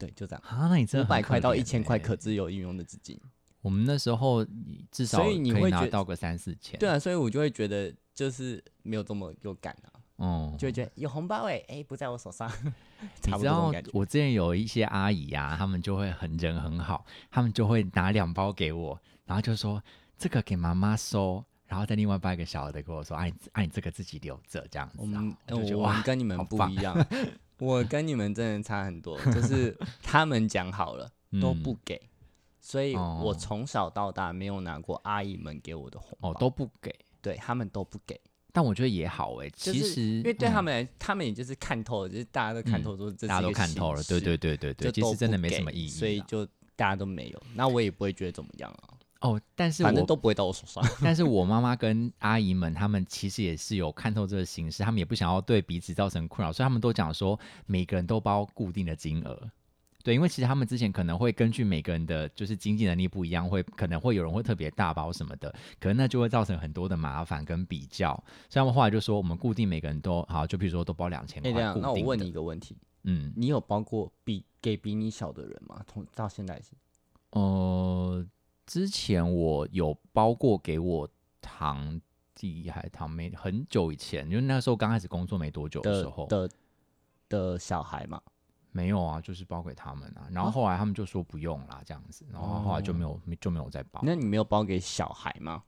S1: 对，就这样，
S2: 啊？那你真的
S1: 五百块到一千块
S2: 可
S1: 自由运用的资金。
S2: 我们那时候至少
S1: 所以你
S2: 可以拿到个三四千。
S1: 对啊，所以我就会觉得就是没有这么有感啊，
S2: 嗯，
S1: 就会觉得有红包哎、哎、不在我手上，差不
S2: 你知道
S1: 多这种感觉。
S2: 我之前有一些阿姨啊，她们就会很人很好，她们就会拿两包给我，然后就说这个给妈妈收，然后再另外包一个小的给我说，啊你啊你这个自己留着这样子。
S1: 我们
S2: 然后
S1: 呃
S2: 我就觉得哇
S1: 我们，跟你们
S2: 好棒
S1: 不一样，我跟你们真的差很多，就是 他们讲好了都
S2: 嗯
S1: 不给，所以我
S2: 哦
S1: 从小到大没有拿过阿姨们给我的红包，
S2: 哦都不给，
S1: 对他们都不给，
S2: 但我觉得也好哎、
S1: 就是
S2: 其实
S1: 因为对他
S2: 嗯。
S1: 们来，他们也就是看透了，就是大家都看
S2: 嗯
S1: 透说这是
S2: 大家都看透了，对对对对对，其实真的没什么意义，
S1: 所以就大家都没有，那我也不会觉得怎么样啊，
S2: 哦，但是我
S1: 反正都不会到我手上。
S2: 但是我妈妈跟阿姨们，她们其实也是有看透这个形势，她们也不想要对彼此造成困扰，所以她们都讲说，每个人都包固定的金额。对，因为其实他们之前可能会根据每个人的就是经济能力不一样，会可能会有人会特别大包什么的，可能那就会造成很多的麻烦跟比较。所以他们后来就说，我们固定每个人都好，就比如说都包两千
S1: 哎、
S2: 块，
S1: 那我问你一，个问题，
S2: 嗯，
S1: 你有包过比给比你小的人吗？从到现在是
S2: 呃，之前我有包过给我堂弟还堂妹，很久以前，因为那时候刚开始工作没多久的时候，
S1: 的的的小孩嘛？
S2: 没有啊，就是包给他们啊。然后后来他们就说不用啦，这样子，然后后来就没有、没就没有再包。
S1: 那你没有包给小孩吗？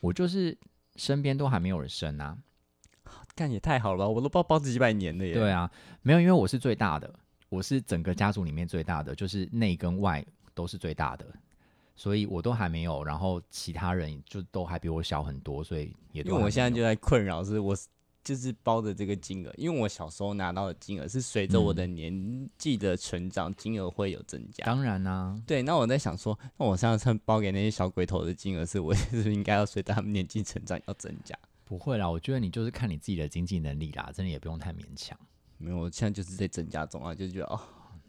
S2: 我就是身边都还没有人生啊，
S1: 干也太好了吧！我都包包几百年了耶。
S2: 对啊，没有，因为我是最大的，我是整个家族里面最大的，就是内跟外都是最大的，所以我都还没有，然后其他人就都还比我小很多，所以也都
S1: 因为我现在就在困扰，是我就是包的这个金额，因为我小时候拿到的金额是随着我的年纪的成长，金额会有增加。
S2: 当然啊啦、
S1: 对，那我在想说，那我上次包给那些小鬼头的金额，是我 是不是应该要随着他们年纪成长要增加？
S2: 不会啦，我觉得你就是看你自己的经济能力啦，真的也不用太勉强。
S1: 没有，我现在就是在增加中啊，就觉得哦，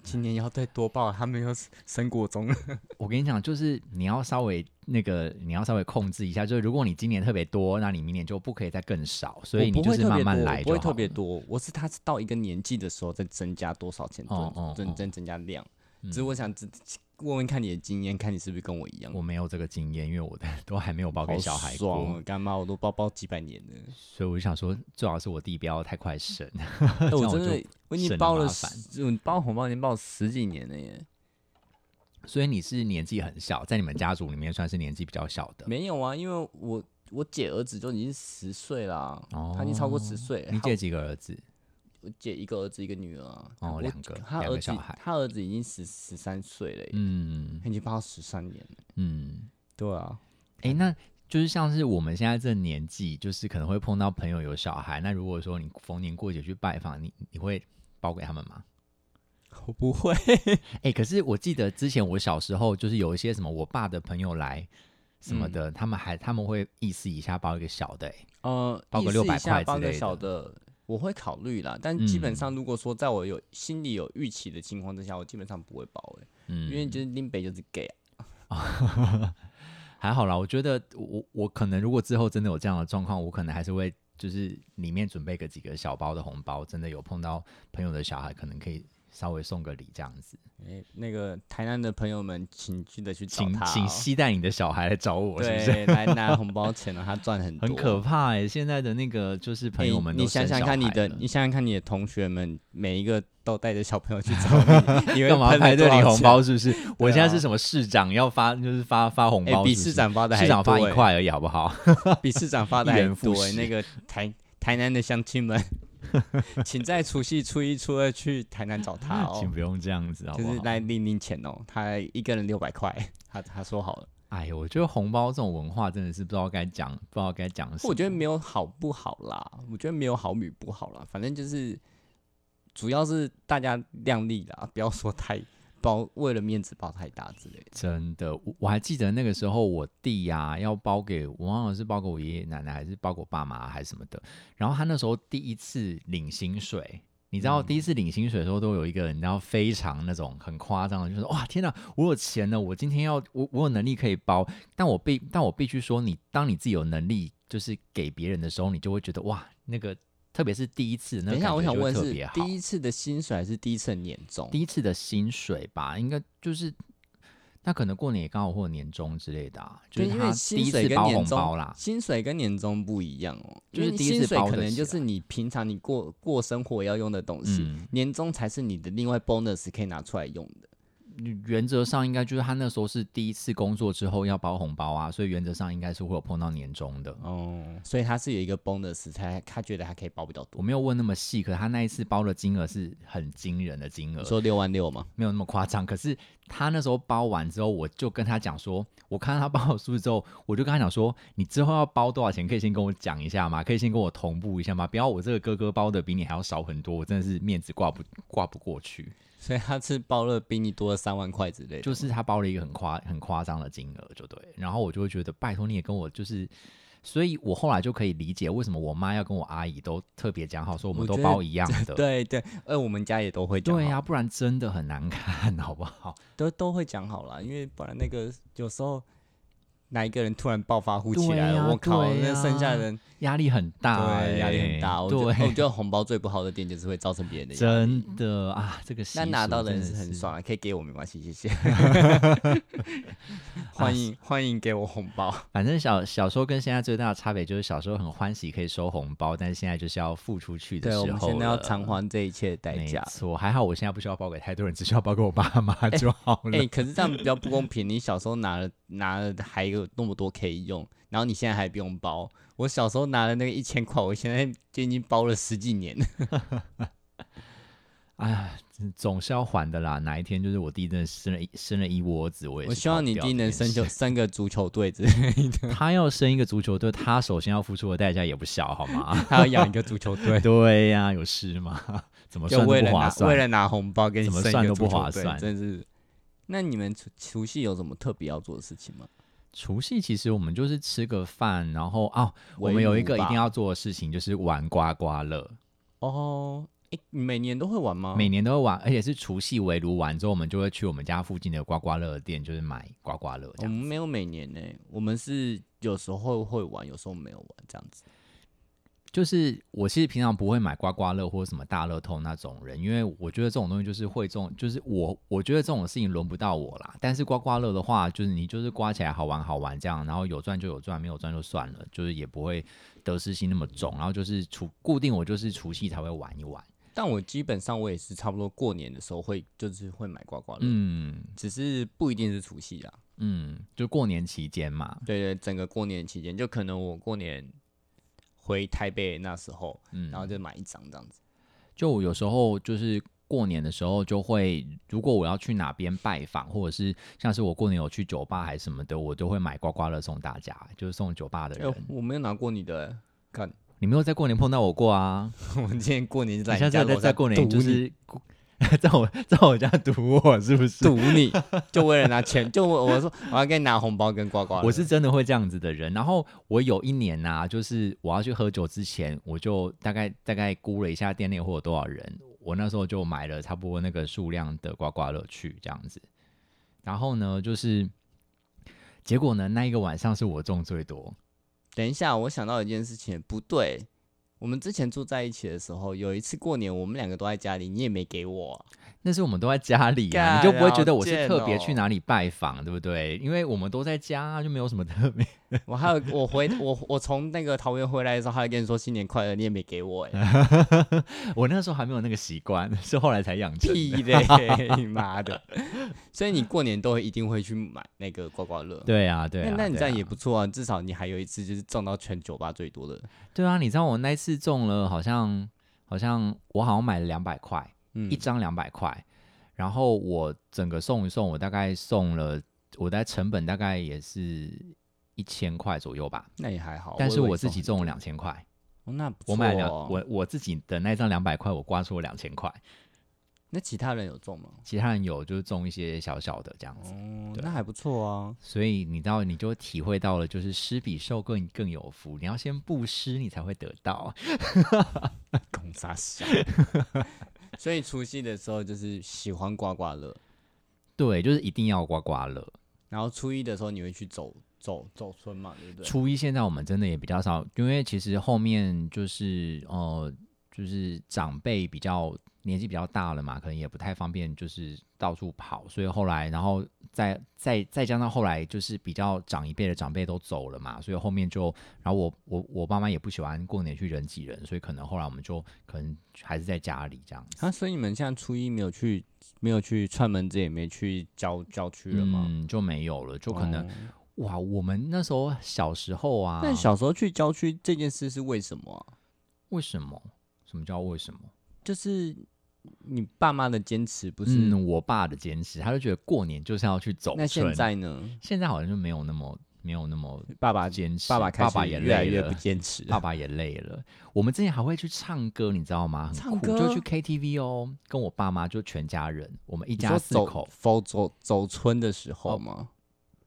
S1: 今年要再多报，他们又升国中了。
S2: 我跟你讲，就是你要稍微那个，你要稍微控制一下。就是如果你今年特别多，那你明年就不可以再更少。所以你就是慢慢来
S1: 我不会特。别多。我是他是到一个年纪的时候再增加多少钱，
S2: 哦哦哦
S1: 增增增加量。
S2: 嗯
S1: 只是我想只问问看你的经验，看你是不是跟我一样。
S2: 我没有这个经验，因为我的都还没有包给小孩过
S1: 干妈我都包包几百年了。
S2: 所以我就想说，最好是我弟不要太快生。
S1: 哎，
S2: 这样我
S1: 真的我已经包了
S2: 麻烦
S1: 十，我包红包已经包了十几年了耶。
S2: 所以你是年纪很小，在你们家族里面算是年纪比较小的。
S1: 没有啊，因为我我姐儿子就已经十岁啦，
S2: 哦
S1: 他已经超过十岁了。
S2: 你姐几个儿子？
S1: 我姐一个儿子一个女儿啊，
S2: 哦两个
S1: 他儿子
S2: 两个小孩
S1: 他儿子已经十十三岁了，
S2: 嗯
S1: 他已经包到十三年了。
S2: 嗯。
S1: 对啊，
S2: 诶，那就是像是我们现在这年纪，就是可能会碰到朋友有小孩。那如果说你逢年过节去拜访，你你会包给他们吗？
S1: 我不会。
S2: 哎、可是我记得之前我小时候，就是有一些什么我爸的朋友来什么
S1: 嗯
S2: 的，他们还他们会意思一下包一个小的、欸，
S1: 呃，
S2: 包个
S1: 意思一
S2: 600
S1: 下包个
S2: 块之类的，
S1: 我会考虑啦。但基本
S2: 嗯
S1: 上，如果说在我有心里有预期的情况之下，我基本上不会包诶、
S2: 嗯，
S1: 因为就是林北就是 gay 啊。
S2: 还好啦。我觉得我我可能如果之后真的有这样的状况，我可能还是会就是里面准备个几个小包的红包，真的有碰到朋友的小孩，可能可以稍微送个礼这样子。
S1: 诶、那个台南的朋友们，请记得去找
S2: 请
S1: 他、哦。
S2: 请期待你的小孩来找我，是不是？
S1: 来拿红包钱了，他赚很多，
S2: 很可怕哎、现在的那个就是朋友们都
S1: 你想想看你的，你想想看你的同学们，每一个都带着小朋友去找你，你
S2: 干嘛排队？领红包？是不是？我现在
S1: 啊
S2: 是什么市长要发，就是发发红
S1: 哎、
S2: 包，
S1: 比市长发的还
S2: 市长发一块而已，好不好？
S1: 比市长发的
S2: 一
S1: 还
S2: 元
S1: 多欸。那个台台南的乡亲们，请在除夕、初一、初二去台南找他哦
S2: 请，不用这样子，好不好？
S1: 就是来领领钱哦。他一个人六百块，他他说好了。
S2: 哎呦，我觉得红包这种文化真的是不知道该讲，不知道该讲什么。
S1: 我觉得没有好不好啦，我觉得没有好与不好啦，反正就是主要是大家量力啦，不要说太包为了面子包太大之类的。
S2: 真的，我我还记得那个时候，我弟呀、要包给我忘了是包给我爷爷奶奶，还是包给我爸妈，还是什么的。然后他那时候第一次领薪水，你知道第一次领薪水的时候，都有一个你知道非常那种很夸张的，就是哇天哪，我有钱了，我今天要我我有能力可以包，但我必但我必须说，你当你自己有能力就是给别人的时候，你就会觉得哇那个。特别是第一次，那
S1: 等一下，我想问是
S2: 第
S1: 一次的薪水还是第一次的年终？
S2: 第一次的薪水吧，应该就是那可能过年也刚好或年终之类的，啊就是
S1: 因为
S2: 第一次包红包啦。
S1: 薪水跟年终不一样哦，
S2: 就是
S1: 薪水可能就是你平常你过过生活要用的东西，年终才是你的另外 bonus 可以拿出来用的。
S2: 原则上应该就是他那时候是第一次工作之后要包红包啊，所以原则上应该是会有碰到年终的
S1: 哦，所以他是有一个 bonus 才他觉得他可以包比较多。
S2: 我没有问那么细，可是他那一次包的金额是很惊人的金额，
S1: 说六万六吗？
S2: 没有那么夸张。可是他那时候包完之后，我就跟他讲说，我看到他包好数字之后，我就跟他讲说，你之后要包多少钱，可以先跟我讲一下吗？可以先跟我同步一下吗？不要我这个哥哥包的比你还要少很多，我真的是面子挂不挂不过去。
S1: 所以他是包了比你多了三万块之类，
S2: 就是他包了一个很夸很夸张的金额，就对。然后我就会觉得，拜托你也跟我就是，所以我后来就可以理解为什么我妈要跟我阿姨都特别讲好，说我们都包一样的。
S1: 对对，呃，我们家也都会讲。
S2: 对呀，不然真的很难看，好不好？
S1: 都都会讲好了，因为不然那个有时候。哪一个人突然暴发户起来了？我靠，那剩下的人
S2: 压力很大，
S1: 对，压力很大。我觉得，我觉得红包最不好的点就是会造成别人的
S2: 压力。真的啊，这个
S1: 那拿到的人是很爽，可以给我没关系，谢谢。欢迎欢迎给我红包。
S2: 反正小小时候跟现在最大的差别就是小时候很欢喜可以收红包，但是现在就是要付出去的时候，
S1: 我们现在要偿还这一切的代价。
S2: 错，还好我现在不需要包给太多人，只需要包给我爸妈就好了。
S1: 哎，可是这样比较不公平。你小时候拿了拿了还有那么多可以用，然后你现在还不用包。我小时候拿的那个一千块，我现在就已经包了十几年。
S2: 哎，总是要还的啦。哪一天就是我弟真的生了一生了一窝子，我也
S1: 我希望你弟能生就 生个足球队之类的。
S2: 他要生一个足球队，他首先要付出的代价也不小，好吗？
S1: 他要养一个足球队。
S2: 对呀，有事吗？怎么算都不划算。
S1: 为了拿红包，跟
S2: 怎么算都不划算，
S1: 真是。那你们除除夕有什么特别要做的事情吗？
S2: 除夕其实我们就是吃个饭，然后哦，我们有一个一定要做的事情就是玩刮刮乐。
S1: 哦，诶，每年都会玩吗？
S2: 每年都会玩，而且是除夕围炉完之后，我们就会去我们家附近的刮刮乐店，就是买刮刮乐。
S1: 我们没有每年呢，我们是有时候会玩，有时候没有玩这样子。
S2: 就是我其实平常不会买刮刮乐或者什么大乐透那种人，因为我觉得这种东西就是会中，就是我我觉得这种事情轮不到我啦。但是刮刮乐的话，就是你就是刮起来好玩好玩这样，然后有赚就有赚，没有赚就算了，就是也不会得失心那么重。然后就是除固定我就是除夕才会玩一玩，
S1: 但我基本上我也是差不多过年的时候会就是会买刮刮乐，嗯，只是不一定是除夕啊，
S2: 嗯，就过年期间嘛，
S1: 对对，整个过年期间就可能我过年。回台北那时候，嗯，然后就买一张这样子。
S2: 就有时候就是过年的时候，就会如果我要去哪边拜访，或者是像是我过年有去酒吧还是什么的，我都会买刮刮乐送大家，就是送酒吧的人。
S1: 我没有拿过你的，看
S2: 你没有在过年碰到我过啊？
S1: 我们今天过年在
S2: 在在过年就是。在我 在我家堵我是不是
S1: 堵你？就为了拿钱？就我我说我要给你拿红包跟刮刮。
S2: 我是真的会这样子的人。然后我有一年呐，就是我要去喝酒之前，我就大概大概估了一下店内会有多少人，我那时候就买了差不多那个数量的刮刮乐去这样子。然后呢，就是结果呢，那一个晚上是我中最多。
S1: 等一下，我想到一件事情，不对。我们之前住在一起的时候，有一次过年，我们两个都在家里，你也没给我。
S2: 那是我们都在家里啊，你就不会觉得我是特别去哪里拜访，对不对？因为我们都在家，就没有什么特别。
S1: 我还有我回我我从那个桃园回来的时候，还跟你说新年快乐，你也没给我哎。
S2: 我那时候还没有那个习惯，是后来才养成。
S1: 屁嘞，妈的！所以你过年都一定会去买那个刮刮乐。
S2: 对啊，对啊。
S1: 那你这样也不错啊，至少你还有一次就是中到全酒吧最多的。
S2: 对啊，你知道我那次中了，好像好像我好像买了两百块。一张两百块，然后我整个送一送，我大概送了，我的成本大概也是一千块左右吧。
S1: 那也还好，
S2: 但是我自己中了两千块。
S1: 哦，那
S2: 我买两我我自己的那张两百块，我刮出了两千块。
S1: 那其他人有中吗？
S2: 其他人有就是中一些小小的这样子。
S1: 哦，那还不错啊。
S2: 所以你知道，你就体会到了，就是施比受更更有福。你要先布施，你才会得到。
S1: 公傻笑。所以除夕的时候就是喜欢刮刮乐，
S2: 对，就是一定要刮刮乐。
S1: 然后初一的时候你会去走走走村嘛，对不对？
S2: 初一现在我们真的也比较少，因为其实后面就是呃，就是长辈比较年纪比较大了嘛，可能也不太方便，就是到处跑，所以后来，然后再再再加上后来就是比较长一辈的长辈都走了嘛，所以后面就，然后我我我爸妈也不喜欢过年去人挤人，所以可能后来我们就可能还是在家里这样子。
S1: 啊，所以你们现在初一没有去没有去串门子，也没去郊郊区了吗？
S2: 嗯，就没有了，就可能、
S1: 哦
S2: 哇，我们那时候小时候啊，
S1: 那小时候去郊区这件事是为什么啊？
S2: 为什么？什么叫为什么？
S1: 就是你爸妈的坚持，不是？
S2: 嗯，我爸的坚持，他就觉得过年就是要去走
S1: 那现在呢？
S2: 现在好像就没有那么没有那么
S1: 爸爸
S2: 坚持，
S1: 爸爸
S2: 爸爸也累了
S1: 越来越不坚持。
S2: 爸爸也累了。我们之前还会去唱歌，你知道吗？很酷，
S1: 唱歌
S2: 就去 KTV 哦，跟我爸妈就全家人，我们一家四口。
S1: 走走走村的时候吗？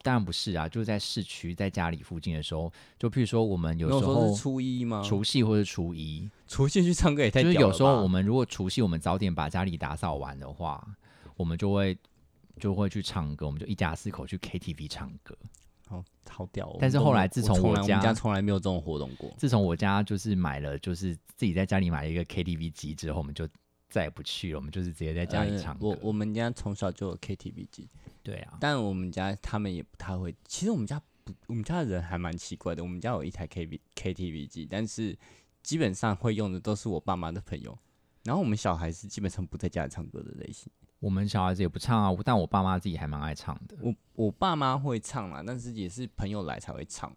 S2: 当然不是啊，就是在市区，在家里附近的时候，就譬如说我们有时候
S1: 是初一吗？
S2: 除夕或者初一，
S1: 除夕去唱歌也太
S2: 就是有时候我们如果除夕我们早点把家里打扫完的话，我们就会就会去唱歌，我们就一家四口去 KTV 唱歌。
S1: 好好屌哦。
S2: 但是后来自从
S1: 我
S2: 我家
S1: 我家从来没有这种活动过。
S2: 自从我家就是买了，就是自己在家里买了一个 KTV 机之后，我们就再也不去了，我们就是直接在家里
S1: 呃
S2: 唱歌。
S1: 我我们家从小就有 KTV 机，
S2: 对啊，
S1: 但我们家他们也不太会。其实我们家不，我们家的人还蛮奇怪的。我们家有一台 K V KTV 机，但是基本上会用的都是我爸妈的朋友。然后我们小孩是基本上不在家里唱歌的类型。
S2: 我们小孩子也不唱啊，但我爸妈自己还蛮爱唱的。
S1: 我我爸妈会唱啦，但是也是朋友来才会唱。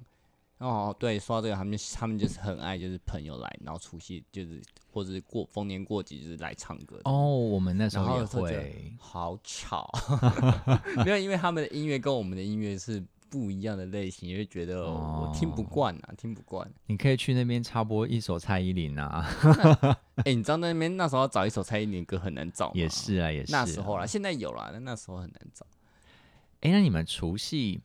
S1: 哦，对，说到这个，他们他们就是很爱，就是朋友来，然后除夕就是或者是过逢年过节就是来唱歌。
S2: 哦，我们那时候也会。
S1: 好吵，没有，因为他们的音乐跟我们的音乐是不一样的类型，也会觉得我听不
S2: 哦
S1: 惯啊，听不惯。
S2: 你可以去那边插播一首蔡依林啊，
S1: 哎、你知道那边那时候要找一首蔡依林的歌很难找吗？
S2: 也是啊，也是、
S1: 那时候啦，。现在有啦，但那时候很难找。
S2: 哎、那你们除夕，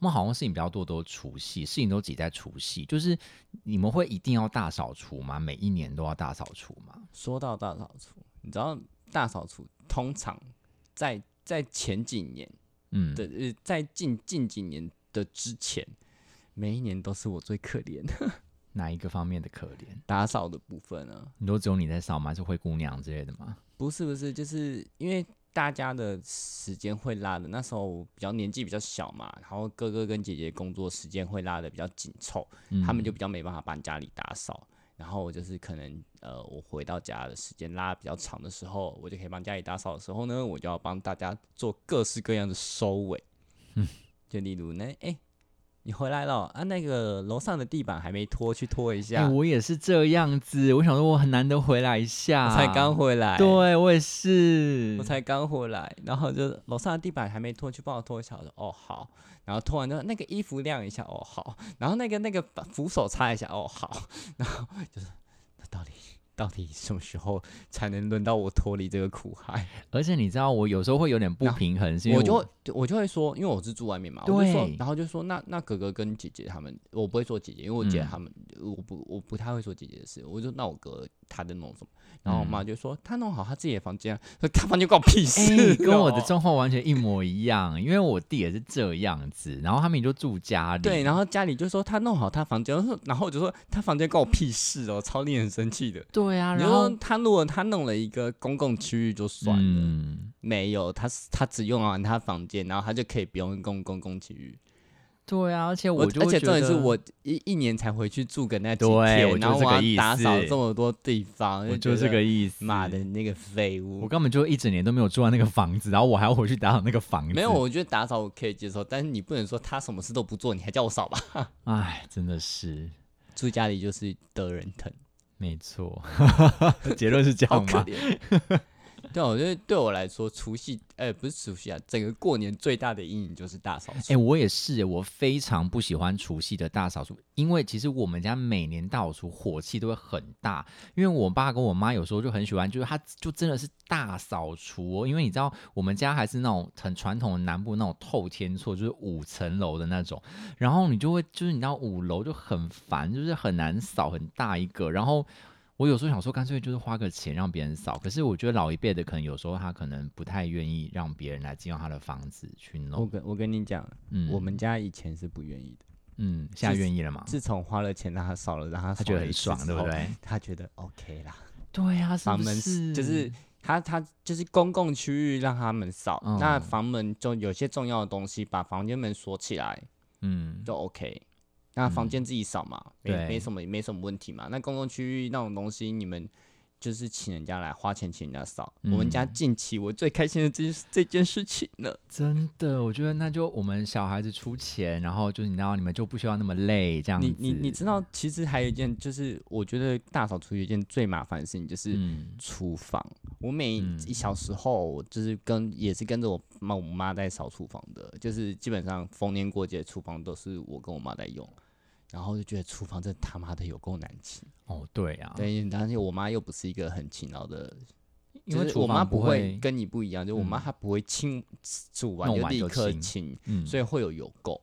S2: 我们好像事情比较多，都是除夕，事情都挤在除夕。就是你们会一定要大扫除吗？每一年都要大扫除吗？
S1: 说到大扫除，你知道大扫除通常在在前几年
S2: 嗯，
S1: 的呃，在近近几年的之前，每一年都是我最可怜的
S2: 哪一个方面的可怜？
S1: 打扫的部分啊。
S2: 你都只有你在扫吗？是灰姑娘之类的吗？
S1: 不是不是，就是因为大家的时间会拉的，那时候比较年纪比较小嘛，然后哥哥跟姐姐工作时间会拉的比较紧凑，
S2: 嗯
S1: 他们就比较没办法帮家里打扫。然后我就是可能呃，我回到家的时间拉得比较长的时候，我就可以帮家里打扫的时候呢，我就要帮大家做各式各样的收尾。
S2: 嗯
S1: 就例如呢，哎、你回来了啊？那个楼上的地板还没拖，去拖一
S2: 哎、
S1: 下。
S2: 我也是这样子。我想说，我很难得回来一下，
S1: 我才刚回来，
S2: 对我也是，
S1: 我才刚回来，然后就楼上的地板还没拖，去帮我拖一下。我说哦好，然后拖完之后那个衣服晾一下，哦好，然后那个那个把扶手擦一下，哦好，然后就是那到底到底什么时候才能轮到我脱离这个苦海？
S2: 而且你知道，我有时候会有点不平衡，是因为
S1: 我就会我就会说，因为我是住外面嘛，我就说
S2: 对，
S1: 然后就说那那哥哥跟姐姐他们，我不会说姐姐，因为我姐
S2: 嗯
S1: 他们，我不我不太会说姐姐的事，我就那我哥他在弄什么，然后我妈就说他弄好他自己的房间啊，说他房间关我屁事、
S2: 哎、跟我的
S1: 哦
S2: 状况完全一模一样，因为我弟也是这样子，然后他们也就住家里，
S1: 对，然后家里就说他弄好他房间，然后我就说他房间关我屁事哦，超令人生气的。
S2: 对啊，
S1: 你
S2: 然后
S1: 说他如果他弄了一个公共区域就算了，
S2: 嗯，
S1: 没有，他他只用完他房间，然后他就可以不用公公共区域。
S2: 对啊，而且
S1: 我而且重点是我一一年才回去住个那几
S2: 对
S1: 天，
S2: 我就
S1: 然后我要
S2: 这个意
S1: 打扫这么多地方，
S2: 我就这个意思，
S1: 妈的那个废物
S2: 我。根本就一整年都没有住完那个房子，然后我还要回去打扫那个房子，
S1: 没有，我觉得打扫我可以接受，但是你不能说他什么事都不做，你还叫我扫吧？
S2: 哎，真的是
S1: 住家里就是得人疼。
S2: 没错，结论是这
S1: 好
S2: 样吗？
S1: 对，我觉得对我来说，除夕，哎、不是除夕啊，整个过年最大的阴影就是大扫除。
S2: 哎、我也是，我非常不喜欢除夕的大扫除，因为其实我们家每年大扫除火气都会很大，因为我爸跟我妈有时候就很喜欢，就是他就真的是大扫除哦，因为你知道我们家还是那种很传统的南部那种透天厝，就是五层楼的那种，然后你就会就是你知道五楼就很烦，就是很难扫，很大一个，然后。我有时候想说，干脆就是花个钱让别人扫。可是我觉得老一辈的可能有时候他可能不太愿意让别人来进到他的房子去弄
S1: 我
S2: 弄。
S1: 跟我跟你讲，
S2: 嗯，
S1: 我们家以前是不愿意的，
S2: 嗯，现在愿意了吗？
S1: 自从花了钱让他扫了，让他
S2: 他觉得很爽？对不对？
S1: 他觉得 OK 啦，
S2: 对呀、
S1: 房门
S2: 是？
S1: 就是他他就是公共区域让他们扫，
S2: 嗯
S1: 那房门就有些重要的东西，把房间门锁起来
S2: 嗯，
S1: 就 OK。那房间自己扫嘛，没没什么没什么问题嘛。那公共区域那种东西，你们就是请人家来花钱请人家扫。我们家
S2: 嗯
S1: 近期我最开心的这这件事情了。
S2: 真的，我觉得那就我们小孩子出钱，然后就是你知道，你们就不需要那么累，这样子。
S1: 你你你知道，其实还有一件，就是我觉得大扫除有一件最麻烦的事情，就是
S2: 嗯
S1: 厨房。我每
S2: 嗯
S1: 一小时候，就是跟也是跟着我妈我妈在扫厨房的，就是基本上逢年过节厨房都是我跟我妈在用，然后就觉得厨房真他妈的有够难清。
S2: 哦，对啊，，
S1: 对，而且我妈又不是一个很勤劳的，
S2: 因为
S1: 就是我妈
S2: 不
S1: 会跟你不一样，就我妈
S2: 嗯
S1: 她不会清煮完
S2: 就
S1: 就立刻
S2: 清
S1: 所以会有油垢。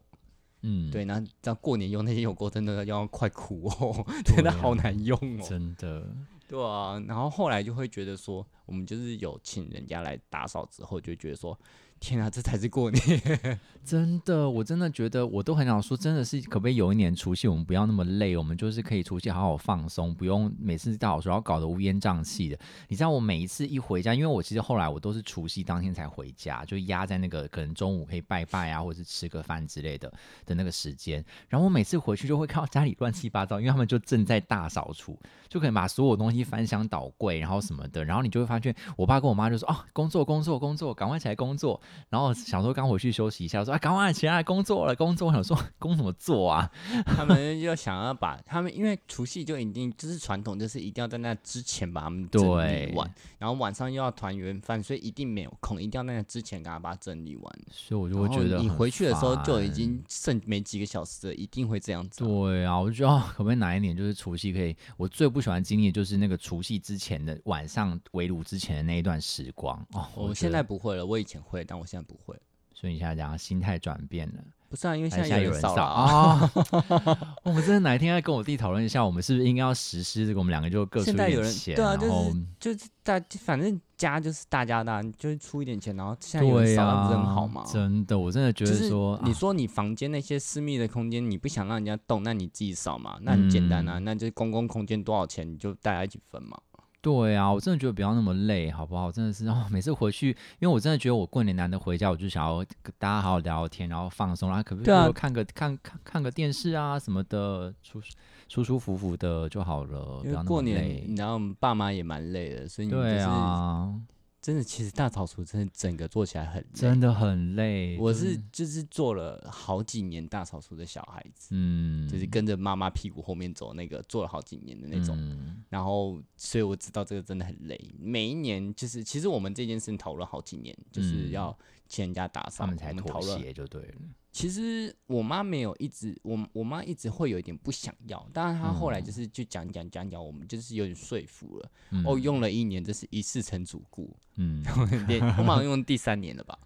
S2: 嗯，
S1: 对，那这样过年用那些油垢真的要快哭哦，
S2: 对
S1: 真的
S2: 啊
S1: 好难用哦。
S2: 真的，
S1: 对啊，然后后来就会觉得说，我们就是有请人家来打扫之后，就觉得说，天啊，这才是过年。
S2: 真的，我真的觉得，我都很想说，真的是可不可以有一年除夕我们不要那么累，我们就是可以除夕好好放松，不用每次大扫除要搞得乌烟瘴气的。你知道我每一次一回家，因为我其实后来我都是除夕当天才回家，就压在那个可能中午可以拜拜啊，或者是吃个饭之类的的那个时间。然后我每次回去就会看到家里乱七八糟，因为他们就正在大扫除，就可能把所有东西翻箱倒柜，然后什么的，然后你就会发现，我爸跟我妈就说：“哦，工作工作工作，赶快起来工作。”然后想说刚回去休息一下，说：“啊，赶快起来工作了，工作。”我想说工怎么做啊？
S1: 他们就想要把他们，因为除夕就一定就是传统，就是一定要在那之前把他们整
S2: 对
S1: 理完，然后晚上又要团圆饭，所以一定没有空，一定要在那之前给他把它整理完。
S2: 所以我就会觉得你
S1: 回去的时候就已经剩没几个小时了，一定会这样子啊、
S2: 对啊，我就觉得、哦、可不可以哪一年就是除夕可以？我最不喜欢经历的就是那个除夕之前的晚上围炉之前的那一段时光哦。
S1: 我现在，不会了，我以前会，但我现在不会。
S2: 所以你现在讲心态转变了。
S1: 不是啊，因为现在有人
S2: 扫
S1: 啊。
S2: 啊！我们真的哪一天要跟我弟讨论一下，我们是不是应该要实施这个？我们两个就各出一点钱，
S1: 对啊
S2: 就是
S1: 就是大，反正家就是大家的就是出一点钱，然后现在有人
S2: 对
S1: 扫，那不是
S2: 啊，
S1: 很好吗？
S2: 真的，我真的觉得说，啊
S1: 你说你房间那些私密的空间，你不想让人家动，那你自己扫嘛，那很简单啊，
S2: 嗯
S1: 那就是公共空间多少钱，你就大家一起分嘛。
S2: 对啊，我真的觉得不要那么累，好不好？真的是哦，每次回去，因为我真的觉得我过年难得回家，我就想要跟大家好好聊聊天，然后放松，然后可不可以看个看看看个电视啊什么的，舒舒舒服服的就好了，不
S1: 因为过年，
S2: 么累
S1: 你。知道我们爸妈也蛮累的，所以你就
S2: 对
S1: 是
S2: 啊，
S1: 真的，其实大扫除真的整个做起来很累。
S2: 真的很累。
S1: 我
S2: 是
S1: 就是做了好几年大扫除的小孩子，
S2: 嗯，
S1: 就是跟着妈妈屁股后面走那个，做了好几年的那种。
S2: 嗯
S1: 然后，所以我知道这个真的很累。每一年就是，其实我们这件事情讨论好几年，就是
S2: 嗯
S1: 要请人家打扫，
S2: 他们才妥。协就对了。
S1: 其实我妈没有一直，我我妈一直会有一点不想要，当然她后来
S2: 嗯
S1: 就是就讲讲讲讲，我们就是有点说服了。
S2: 嗯
S1: 哦，用了一年，这是一次成主顾，
S2: 嗯
S1: 连我们好像用第三年了吧？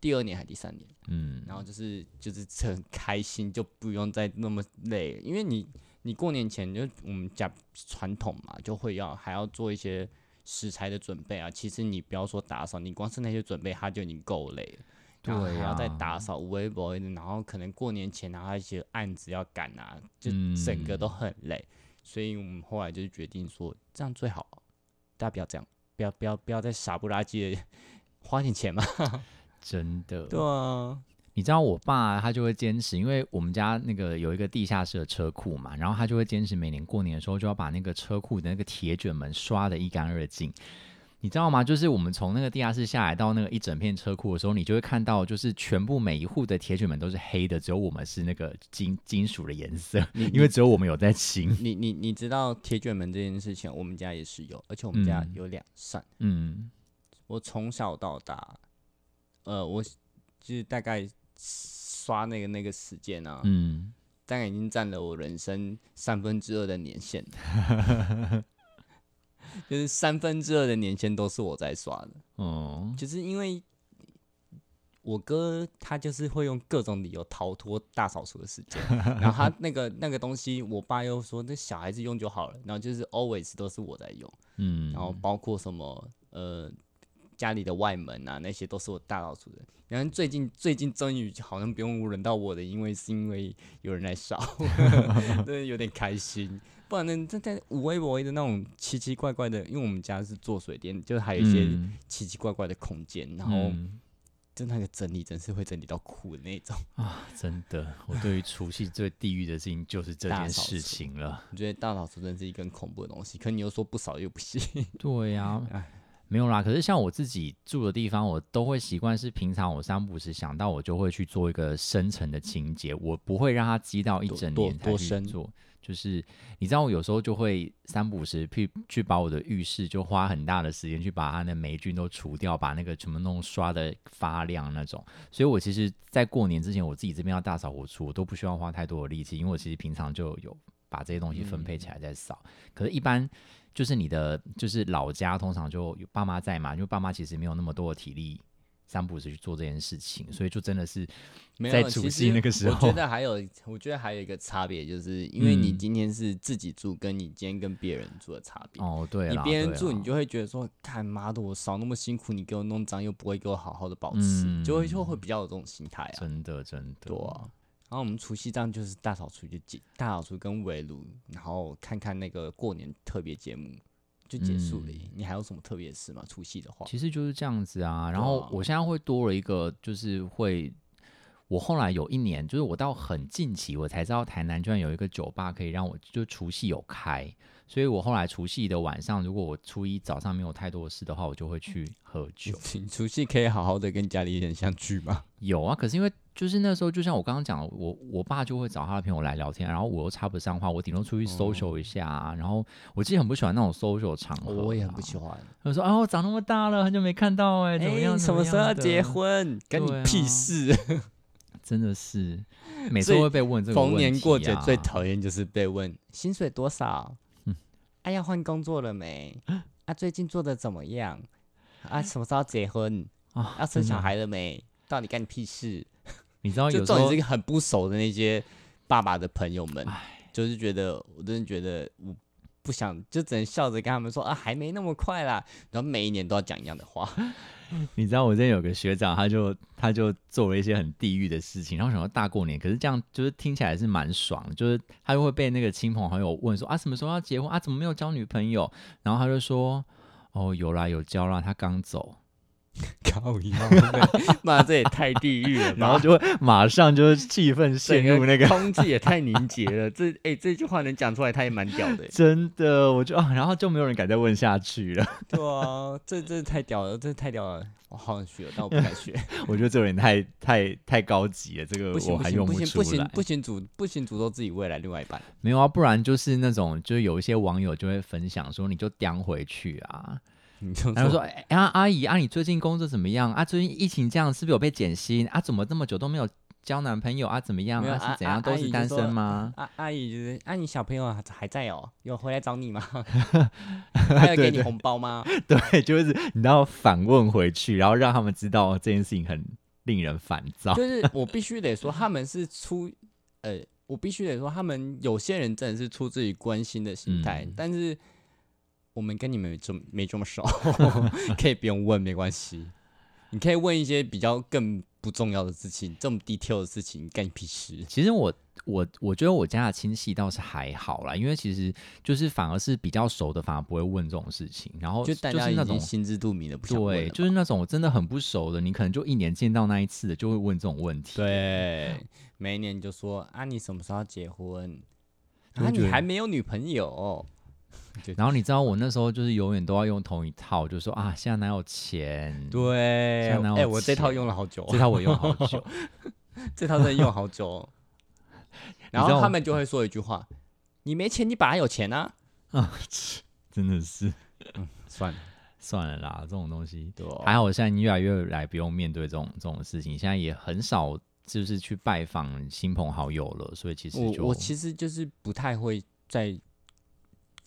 S1: 第二年还第三年？
S2: 嗯，
S1: 然后就是就是很开心，就不用再那么累，因为你你过年前就我们家传统嘛，就会要还要做一些食材的准备啊。其实你不要说打扫，你光是那些准备，它就已经够累了。然后还要再
S2: 啊
S1: 打扫微博，然后可能过年前然后一些案子要赶啊，就
S2: 嗯
S1: 整个都很累。所以我们后来就是决定说，这样最好，大家不要这样，不要不要不要再傻不拉几的 花点钱嘛。
S2: 真的。
S1: 对啊，
S2: 你知道我爸他就会坚持，因为我们家那个有一个地下室的车库嘛，然后他就会坚持每年过年的时候就要把那个车库的那个铁卷门刷的一干二净。你知道吗？就是我们从那个地下室下来到那个一整片车库的时候，你就会看到，就是全部每一户的铁卷门都是黑的，只有我们是那个金金属的颜色，
S1: 你
S2: 因为只有我们有在清。
S1: 你你你知道铁卷门这件事情，我们家也是有，而且我们家
S2: 嗯
S1: 有两扇，
S2: 嗯，
S1: 我从小到大，呃，我就是大概刷那个那个时间啊，
S2: 嗯，
S1: 大概已经占了我人生三分之二的年限，就是三分之二的年限都是我在刷的，
S2: 哦，
S1: 就是因为我哥他就是会用各种理由逃脱大扫除的时间，然后他那个那个东西，我爸又说那小孩子用就好了，然后就是 always 都是我在用，
S2: 嗯，
S1: 然后包括什么呃家里的外门啊，那些都是我大扫除的。然后最近最近终于好像不用轮到我的，因为是因为有人来扫，真的有点开心。不然呢，这在五微博的那种奇奇怪怪的，因为我们家是做水电，就是还有一些奇奇怪怪的空间，然后就那个整理真是会整理到哭的那种。
S2: 啊，真的，我对于除夕最地狱的事情就是这件事情了。
S1: 我觉得大扫除真是一个很恐怖的东西，可你又说不扫又不行。
S2: 对呀、
S1: 哎
S2: 没有啦。可是像我自己住的地方，我都会习惯是平常我三不五时想到，我就会去做一个深层的清洁，我不会让它积到一整年才去做。就是你知道，我有时候就会三不五时去去把我的浴室就花很大的时间去把它的霉菌都除掉，把那个全部弄刷的发亮那种。所以我其实，在过年之前，我自己这边要大扫除，我都不需要花太多的力气，因为我其实平常就有把这些东西分配起来再扫。可是，一般就是你的就是老家通常就有爸妈在嘛，因为爸妈其实没有那么多的体力。三不五时去做这件事情，所以就真的是
S1: 没有
S2: 在除夕那个时候
S1: 我觉得还有，我觉得还有一个差别，就是因为你
S2: 嗯
S1: 今天是自己住，跟你今天跟别人住的差别。
S2: 哦，对
S1: 你
S2: 啦，对啦
S1: 别人住，你就会觉得说，看妈的，我扫那么辛苦，你给我弄脏，又不会给我好好的保持，
S2: 嗯
S1: 就会就会比较有这种心态啊。
S2: 真的真的，
S1: 对啊。然后我们除夕这样就是大扫除就结，大扫除跟围炉，然后看看那个过年特别节目就结束了耶。你还有什么特别的事吗？除夕的话，
S2: 嗯其实就是这样子啊。然后我现在会多了一个，就是会，我后来有一年，就是我到很近期，我才知道台南居然有一个酒吧可以让我就除夕有开，所以我后来除夕的晚上，如果我初一早上没有太多的事的话，我就会去喝酒。
S1: 你除夕可以好好的跟家里人相聚吗？
S2: 有啊，可是因为就是那时候，就像我刚刚讲的，我我爸就会找他的朋友来聊天，然后我又插不上话，我顶多出去 social 一下、啊。然后我自己很不喜欢那种 social 场合、
S1: 我也很不喜。欢。
S2: 他说：“啊，我长那么大了，很久没看到哎、怎么样？
S1: 哎什
S2: 怎
S1: 么时候要结？婚？干你屁事！
S2: 真的是，每次
S1: 最
S2: 会被问这个问题、啊。
S1: 逢年过节最讨厌就是被问薪水多少，
S2: 嗯
S1: 啊要换工作了没？啊最近做的怎么样？啊什么时候要结婚？
S2: 啊
S1: 要生小孩了没？到底干你屁事？
S2: 你知道
S1: 就
S2: 有时候
S1: 是一个很不熟的那些爸爸的朋友们，就是觉得我真的觉得我不想，就只能笑着跟他们说啊还没那么快啦，然后每一年都要讲一样的话。
S2: 你知道我之前有个学长，他就他就做了一些很地狱的事情，然后想到大过年，可是这样就是听起来是蛮爽的，就是他就会被那个亲朋好友问说啊什么时候要结婚啊，怎么没有交女朋友？然后他就说哦有啦有交啦，他刚走，
S1: 靠腰，妈这也太地狱了吧！
S2: 然后就会马上就是气氛陷入那个。
S1: 空气也太凝结了。这哎、这句话能讲出来，他也蛮屌的欸。
S2: 真的，我就啊，然后就没有人敢再问下去了。
S1: 对啊，这这太屌了，这太屌了，我好想学，但我不敢学。
S2: 我觉得这有点太太太高级了，这个我还
S1: 用不
S2: 出来。
S1: 不行不行诅不行诅咒自己未来另外一半。
S2: 没有啊，不然就是那种，就是有一些网友就会分享说，你就叼回去啊。
S1: 你就
S2: 然后说，哎、啊，阿姨啊，你最近工作怎么样啊？最近疫情这样，是不是有被减薪啊？怎么这么久都没有交男朋友啊？怎么样是怎样？
S1: 啊
S2: 都是单身吗？
S1: 阿阿姨就是，啊，你小朋友还还在哦，有回来找你吗？还有给你红包吗？
S2: 对，就是你要反问回去，然后让他们知道这件事情很令人烦躁。
S1: 就是 我必须得说，他们是出，呃，我必须得说，他们有些人真的是出自于关心的心态，
S2: 嗯
S1: 但是我们跟你们这么没这么熟，可以不用问，没关系。你可以问一些比较更不重要的事情，这么 detail 的事情，干你屁事。
S2: 其实我我我觉得我家的亲戚倒是还好啦，因为其实就是反而是比较熟的，反而不会问这种事情。然后
S1: 就大家
S2: 那种
S1: 经心知肚明的，不想问
S2: 对，就是那种真的很不熟的，你可能就一年见到那一次的，就会问这种问题。
S1: 对，每一年就说啊，你什么时候要结婚？啊，你还没有女朋友？
S2: 然后你知道我那时候就是永远都要用同一套，就说啊，现在哪有钱？
S1: 对，
S2: 现在哪有
S1: 哎、我这套用了好久，
S2: 这套我用好久。
S1: 这套真的用好久哦。然后他们就会说一句话：“你没钱，你本来有钱啊。
S2: 啊，真的是。”
S1: 算了，
S2: 算了啦，这种东西
S1: 对吧？
S2: 还好我，现在越来越来不用面对这种这种事情，现在也很少就是去拜访亲朋好友了，所以其实就
S1: 我我其实就是不太会再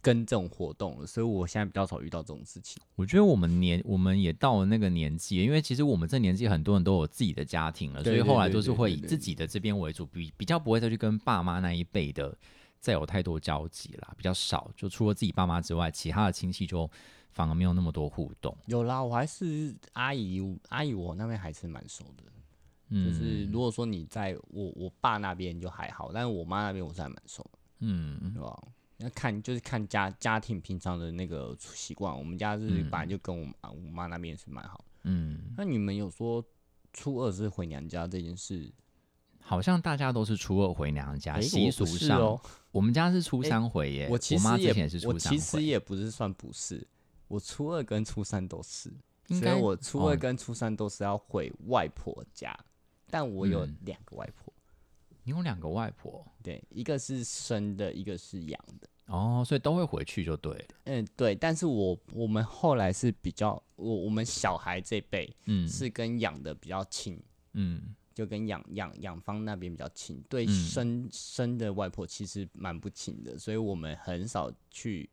S1: 跟这种活动了，所以我现在比较少遇到这种事情。
S2: 我觉得我们年我们也到了那个年纪，因为其实我们这年纪很多人都有自己的家庭了，所以后来
S1: 对
S2: 都是会以自己的这边为主，比比较不会再去跟爸妈那一辈的再有太多交集啦，比较少。就除了自己爸妈之外，其他的亲戚就反而没有那么多互动。
S1: 有啦，我还是阿姨，阿姨我那边还是蛮熟的。
S2: 嗯，
S1: 就是如果说你在我我爸那边就还好，但是我妈那边我是还蛮熟的，
S2: 嗯
S1: 对吧？那看就是看家家庭平常的那个习惯，我们家是
S2: 嗯
S1: 本来就跟我妈我妈那边是蛮好的。
S2: 嗯，
S1: 那你们有说初二是回娘家这件事？
S2: 好像大家都是初二回娘家，
S1: 诶
S2: 习俗上，
S1: 哦，
S2: 我们家是初三回耶。
S1: 我其
S2: 妈
S1: 实也
S2: 之前也是
S1: 我
S2: 初三回，
S1: 其实也不是算不是，我初二跟初三都是，
S2: 应该
S1: 所以我初二
S2: 哦
S1: 跟初三都是要回外婆家，但我有
S2: 嗯
S1: 两个外婆，
S2: 你有两个外婆
S1: 对，一个是生的，一个是养的。
S2: 哦，所以都会回去就对了。
S1: 嗯，对，但是我我们后来是比较，我我们小孩这辈
S2: 嗯，
S1: 是跟养的比较亲，
S2: 嗯。
S1: 就跟养养养方那边比较亲，对
S2: 嗯。
S1: 生生的外婆其实蛮不亲的，所以我们很少去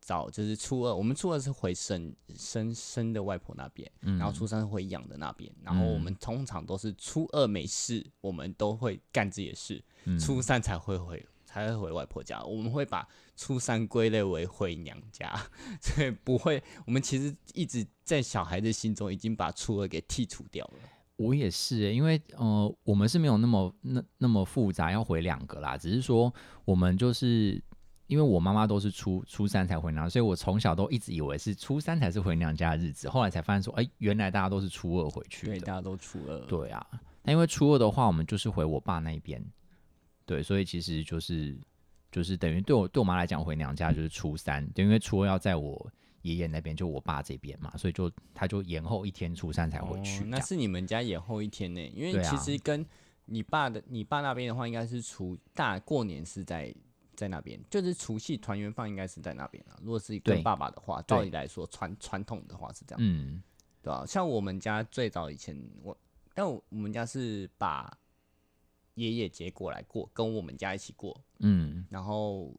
S1: 找，就是初二，我们初二是回生生生的外婆那边，
S2: 嗯，
S1: 然后初三是回养的那边，然后我们通常都是初二没事，我们都会干自己的事，
S2: 嗯。
S1: 初三才会回才会回外婆家，我们会把初三归类为回娘家，所以不会，我们其实一直在小孩子心中已经把初二给剔除掉了。
S2: 我也是耶，因为呃，我们是没有那么那那么复杂，要回两个啦。只是说我们就是因为我妈妈都是初初三才回娘，所以我从小都一直以为是初三才是回娘家的日子。后来才发现说，哎、原来大家都是初二回去
S1: 对，大家都初二。
S2: 对啊，那因为初二的话，我们就是回我爸那一边，对，所以其实就是就是等于对我对我妈来讲，回娘家就是初三，对，因为初二要在我爷爷那边，就我爸这边嘛，所以就他就延后一天，初三才回去。
S1: 哦那是你们家延后一天呢？因为其实跟你爸的你爸那边的话，应该是除大过年是在在那边，就是除夕团圆饭应该是在那边啊。如果是
S2: 对
S1: 跟爸爸的话，照理来说传传统的话是这样，
S2: 嗯
S1: 对吧、像我们家最早以前我，但我我们家是把爷爷接过来过，跟我们家一起过，
S2: 嗯
S1: 然后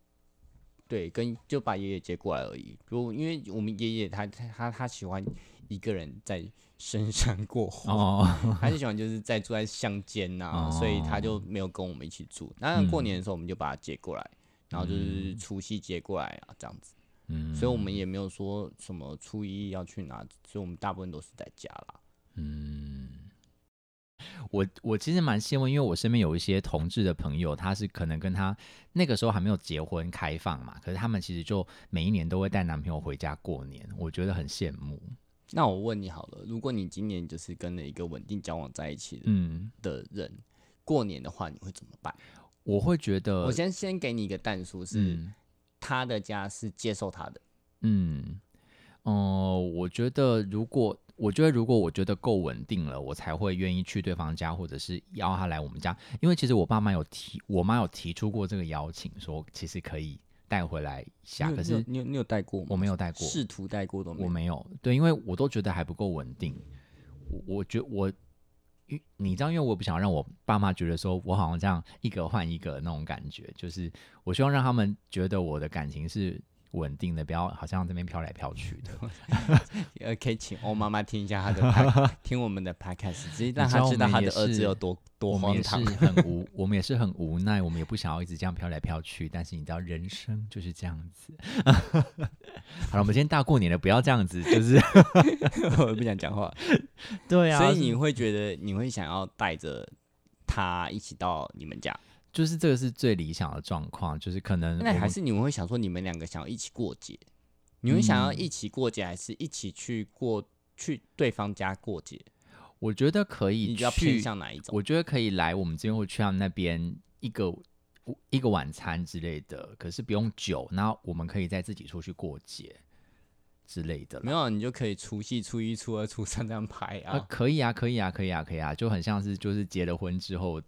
S1: 对，跟就把爷爷接过来而已。如因为我们爷爷他他他他喜欢一个人在深山过活，
S2: 哦，
S1: 他就喜欢就是在住在乡间呐，所以他就没有跟我们一起住。那过年的时候我们就把他接过来，然后就是除夕接过来啊这样子。
S2: 嗯，
S1: 所以我们也没有说什么初一要去哪，所以我们大部分都是在家啦。
S2: 嗯，我我其实蛮羡慕，因为我身边有一些同志的朋友，他是可能跟他那个时候还没有结婚开放嘛，可是他们其实就每一年都会带男朋友回家过年，我觉得很羡慕。
S1: 那我问你好了，如果你今年就是跟了一个稳定交往在一起的
S2: 嗯，
S1: 的人，过年的话你会怎么办？
S2: 我会觉得，
S1: 我先先给你一个弹数，是
S2: 嗯。
S1: 他的家是接受他的，
S2: 嗯。哦、我觉得如果我觉得如果我觉得够稳定了，我才会愿意去对方家，或者是邀他来我们家。因为其实我爸妈有提，我妈有提出过这个邀请，说其实可以带回来一下，可是
S1: 你有你有带过吗？
S2: 我没有带过，
S1: 试图带过都没有。
S2: 我没有，对，因为我都觉得还不够稳定。我我觉我，因你知道，因为我不想让我爸妈觉得说我好像这样一个换一个那种感觉，就是我希望让他们觉得我的感情是稳定的，不要好像这边飘来飘去的。
S1: 呃，可以请欧妈妈听一下她的 听我们的 podcast，直接让他知道她的儿子有多多
S2: 我们也
S1: 荒
S2: 是
S1: 唐。
S2: 很无，我们也是很无奈，我们也不想要一直这样飘来飘去，但是你知道，人生就是这样子。好了，我们今天大过年的，不要这样子，就是
S1: 我不想讲话。
S2: 对啊，
S1: 所以你会觉得你会想要带着他一起到你们家，
S2: 就是这个是最理想的状况，就是可能
S1: 那还是你们会想说你们两个想要一起过节？你们想要
S2: 嗯
S1: 一起过节，还是一起去过去对方家过节？
S2: 我觉得可以
S1: 你比较偏，向哪一种？
S2: 我觉得可以来我们这边或去他们那边一个一个晚餐之类的，可是不用酒，然后我们可以再自己出去过节之类的。
S1: 没有，你就可以除夕、初一、初二、初三这样排
S2: 啊，
S1: 啊。
S2: 可以啊，可以啊，可以啊，可以啊，就很像是就是结了婚之后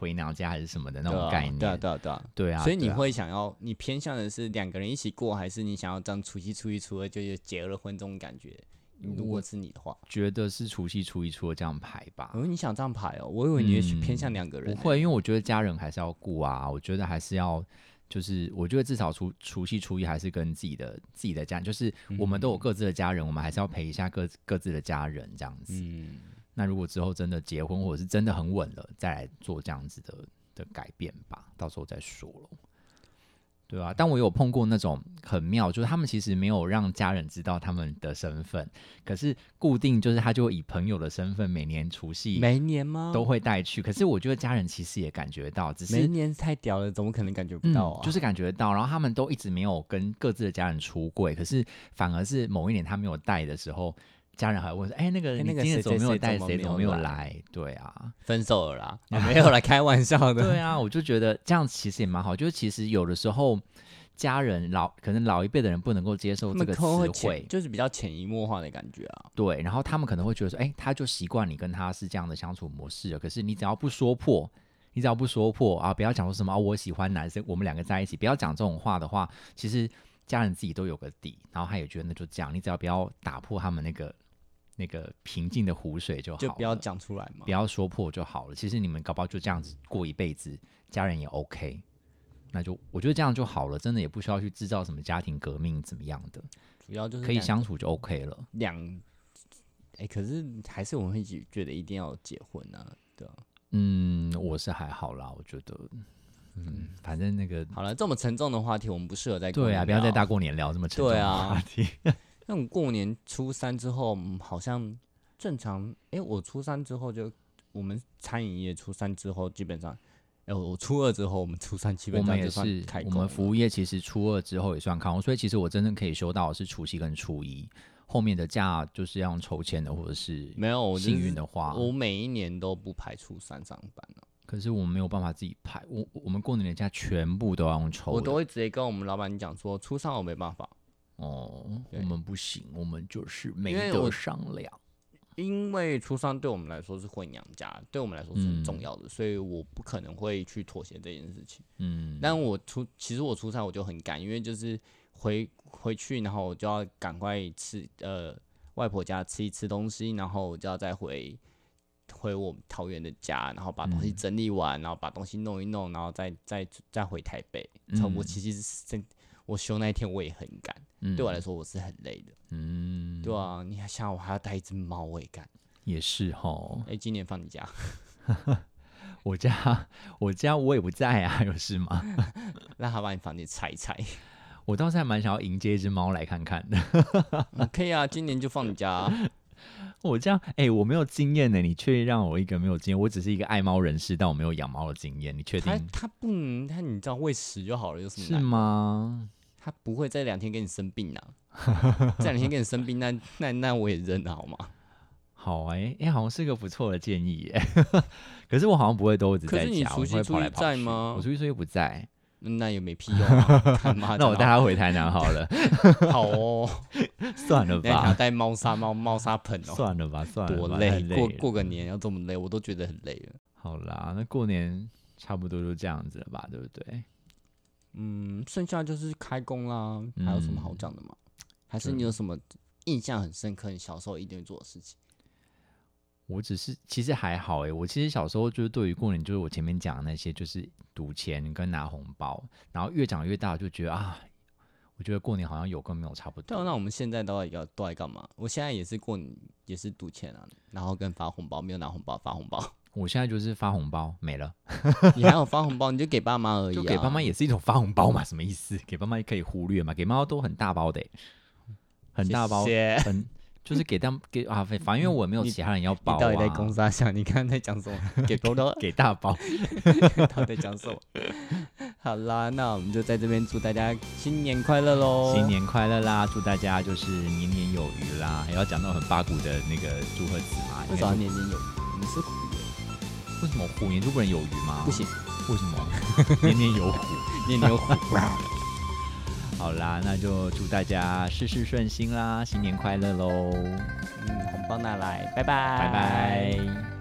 S2: 回娘家还是什么的那种概念。
S1: 对啊，对啊，对啊。
S2: 对啊，
S1: 所以你会想要，你偏向的是两个人一起过，还是你想要这样除夕、初一、初二就是结了婚这种感觉？如果是你的话，
S2: 觉得是除夕、初一、初二这样排吧。
S1: 哦，你想这样排哦？我以为你会去偏向
S2: 嗯
S1: 两个人欸、
S2: 不会，因为我觉得家人还是要顾啊，我觉得还是要。就是我觉得至少除除夕初一还是跟自己的自己的家人，就是我们都有各自的家人，我们还是要陪一下各各自的家人这样子。
S1: 嗯，
S2: 那如果之后真的结婚或者是真的很稳了，再来做这样子的的改变吧，到时候再说了。对啊，但我有碰过那种很妙，就是他们其实没有让家人知道他们的身份，可是固定就是他就会以朋友的身份每年除夕
S1: 每年吗？
S2: 都会带去。可是我觉得家人其实也感觉到，只是
S1: 每年太屌了，怎么可能感觉不到啊？
S2: 嗯，就是感觉到，然后他们都一直没有跟各自的家人出柜，可是反而是某一年他没有带的时候，家人还会问说：“哎、那个
S1: 那个
S2: 今天怎么没有带？谁怎么
S1: 没有来
S2: 没有来？”对啊，
S1: 分手了啦，啊没有来开玩笑的。
S2: 对啊，我就觉得这样其实也蛮好，就是其实有的时候家人老可能老一辈的人不能够接受这个词汇，
S1: 就是比较潜移默化的感觉啊。
S2: 对，然后他们可能会觉得说：“哎、他就习惯你跟他是这样的相处模式了。”可是你只要不说破。你只要不说破啊，不要讲说什么、啊、我喜欢男生，我们两个在一起，不要讲这种话的话，其实家人自己都有个底，然后他也觉得那就这样，你只要不要打破他们那个那个平静的湖水就好，
S1: 就不要讲出来嘛
S2: 不。要说破就好了。其实你们搞不好就这样子过一辈子，家人也 OK，那就我觉得这样就好了，真的也不需要去制造什么家庭革命怎么样的，
S1: 主要就是
S2: 可以相处就 OK 了。
S1: 两，哎、可是还是我们会觉觉得一定要结婚啊，对啊。
S2: 嗯，我是还好啦，我觉得，嗯，反正那个
S1: 好了，这么沉重的话题，我们不适合在过
S2: 对啊，不要在大过年聊这么沉重的话题。
S1: 那我过年初三之后，嗯好像正常。哎、我初三之后就我们餐饮业初三之后基本上，哎、我我初二之后，我们初三基
S2: 我们也
S1: 本上就算
S2: 是
S1: 开，工了。
S2: 我们服务业其实初二之后也算开工，所以其实我真正可以休到的是除夕跟初一，后面的假就是要用抽签的或者是
S1: 没有，我就是
S2: 幸运的话，
S1: 我每一年都不排初三上班了、
S2: 可是我们没有办法自己排，我我们过年的假全部都要用抽的，
S1: 我都会直接跟我们老板讲说，初三我没办法，
S2: 哦，我们不行，我们就是没
S1: 因为我
S2: 得商量。
S1: 因为初三对我们来说是回娘家，对我们来说是很重
S2: 嗯
S1: 要的，所以我不可能会去妥协这件事情。
S2: 嗯，
S1: 但我出其实我出差我就很赶，因为就是回回去，然后我就要赶快吃呃外婆家吃一吃东西，然后我就要再回回我们桃园的家，然后把东西
S2: 嗯
S1: 整理完，然后把东西弄一弄，然后再再再回台北。
S2: 嗯
S1: 我其实是真我休那一天我也很赶，
S2: 嗯
S1: 对我来说我是很累的。
S2: 嗯，
S1: 对啊，你还想我还要带一只猫，我也干。
S2: 也是哈。
S1: 哎、今年放你假，
S2: 我家我家我也不在啊，有事吗？
S1: 让他把你房间拆一拆。
S2: 我倒是还蛮想要迎接一只猫来看看的。
S1: 嗯可以啊，今年就放你家、啊。
S2: 我这样，哎、我没有经验呢，你却让我一个没有经验，我只是一个爱猫人士，但我没有养猫的经验，你确定
S1: 他他不能，他你知道喂食就好了，有什么
S2: 是
S1: 难？
S2: 吗？
S1: 他不会在两天给你生病啊，这两天给你生病，那那那我也认了好吗？
S2: 好哎、哎、好像是个不错的建议耶。可是我好像不会都一直在家，我会跑来跑去
S1: 在吗
S2: 我出去，出去不在，
S1: 那也没屁用、
S2: 那我带他回台南好了。
S1: 好哦，
S2: 算了吧，
S1: 带猫砂猫猫砂盆哦，
S2: 算了吧，算了吧，
S1: 多
S2: 太
S1: 累，过过个年要这么累，我都觉得很累了。
S2: 好啦，那过年差不多就这样子了吧，对不对？
S1: 嗯，剩下就是开工啦，还有什么好讲的吗？还是你有什么印象很深刻，你小时候一定会做的事情？
S2: 我只是其实还好诶，我其实小时候就是对于过年，就是我前面讲的那些，就是赌钱跟拿红包，然后越长越大就觉得啊，我觉得过年好像有跟没有差不多对。
S1: 那我们现在都在要都在干嘛？我现在也是过年，也是赌钱啊，然后跟发红包，没有拿红包发红包。
S2: 我现在就是发红包没了，
S1: 你还有发红包，你就给爸妈而已、啊，
S2: 就给爸妈也是一种发红包嘛，什么意思？给爸妈也可以忽略嘛，给妈妈都很大包的欸，很大包，很就是给他们给啊，反反正因为我没有其他人要包
S1: 你到底在
S2: 啊，
S1: 攻啥想？你刚刚在讲什么？给多多，
S2: 给大包。
S1: 到底在讲什么？好啦，那我们就在这边祝大家新年快乐喽！
S2: 新年快乐啦！祝大家就是年年有余啦！还要讲到很八股的那个祝贺词嘛？
S1: 为什么年年有余？你是虎年，
S2: 为什么虎年就不能有余吗？
S1: 不行，
S2: 为什么？年年有虎。
S1: 年年有虎。
S2: 好啦，那就祝大家事事顺心啦，新年快乐喽！
S1: 嗯，红包拿来，拜拜，
S2: 拜拜。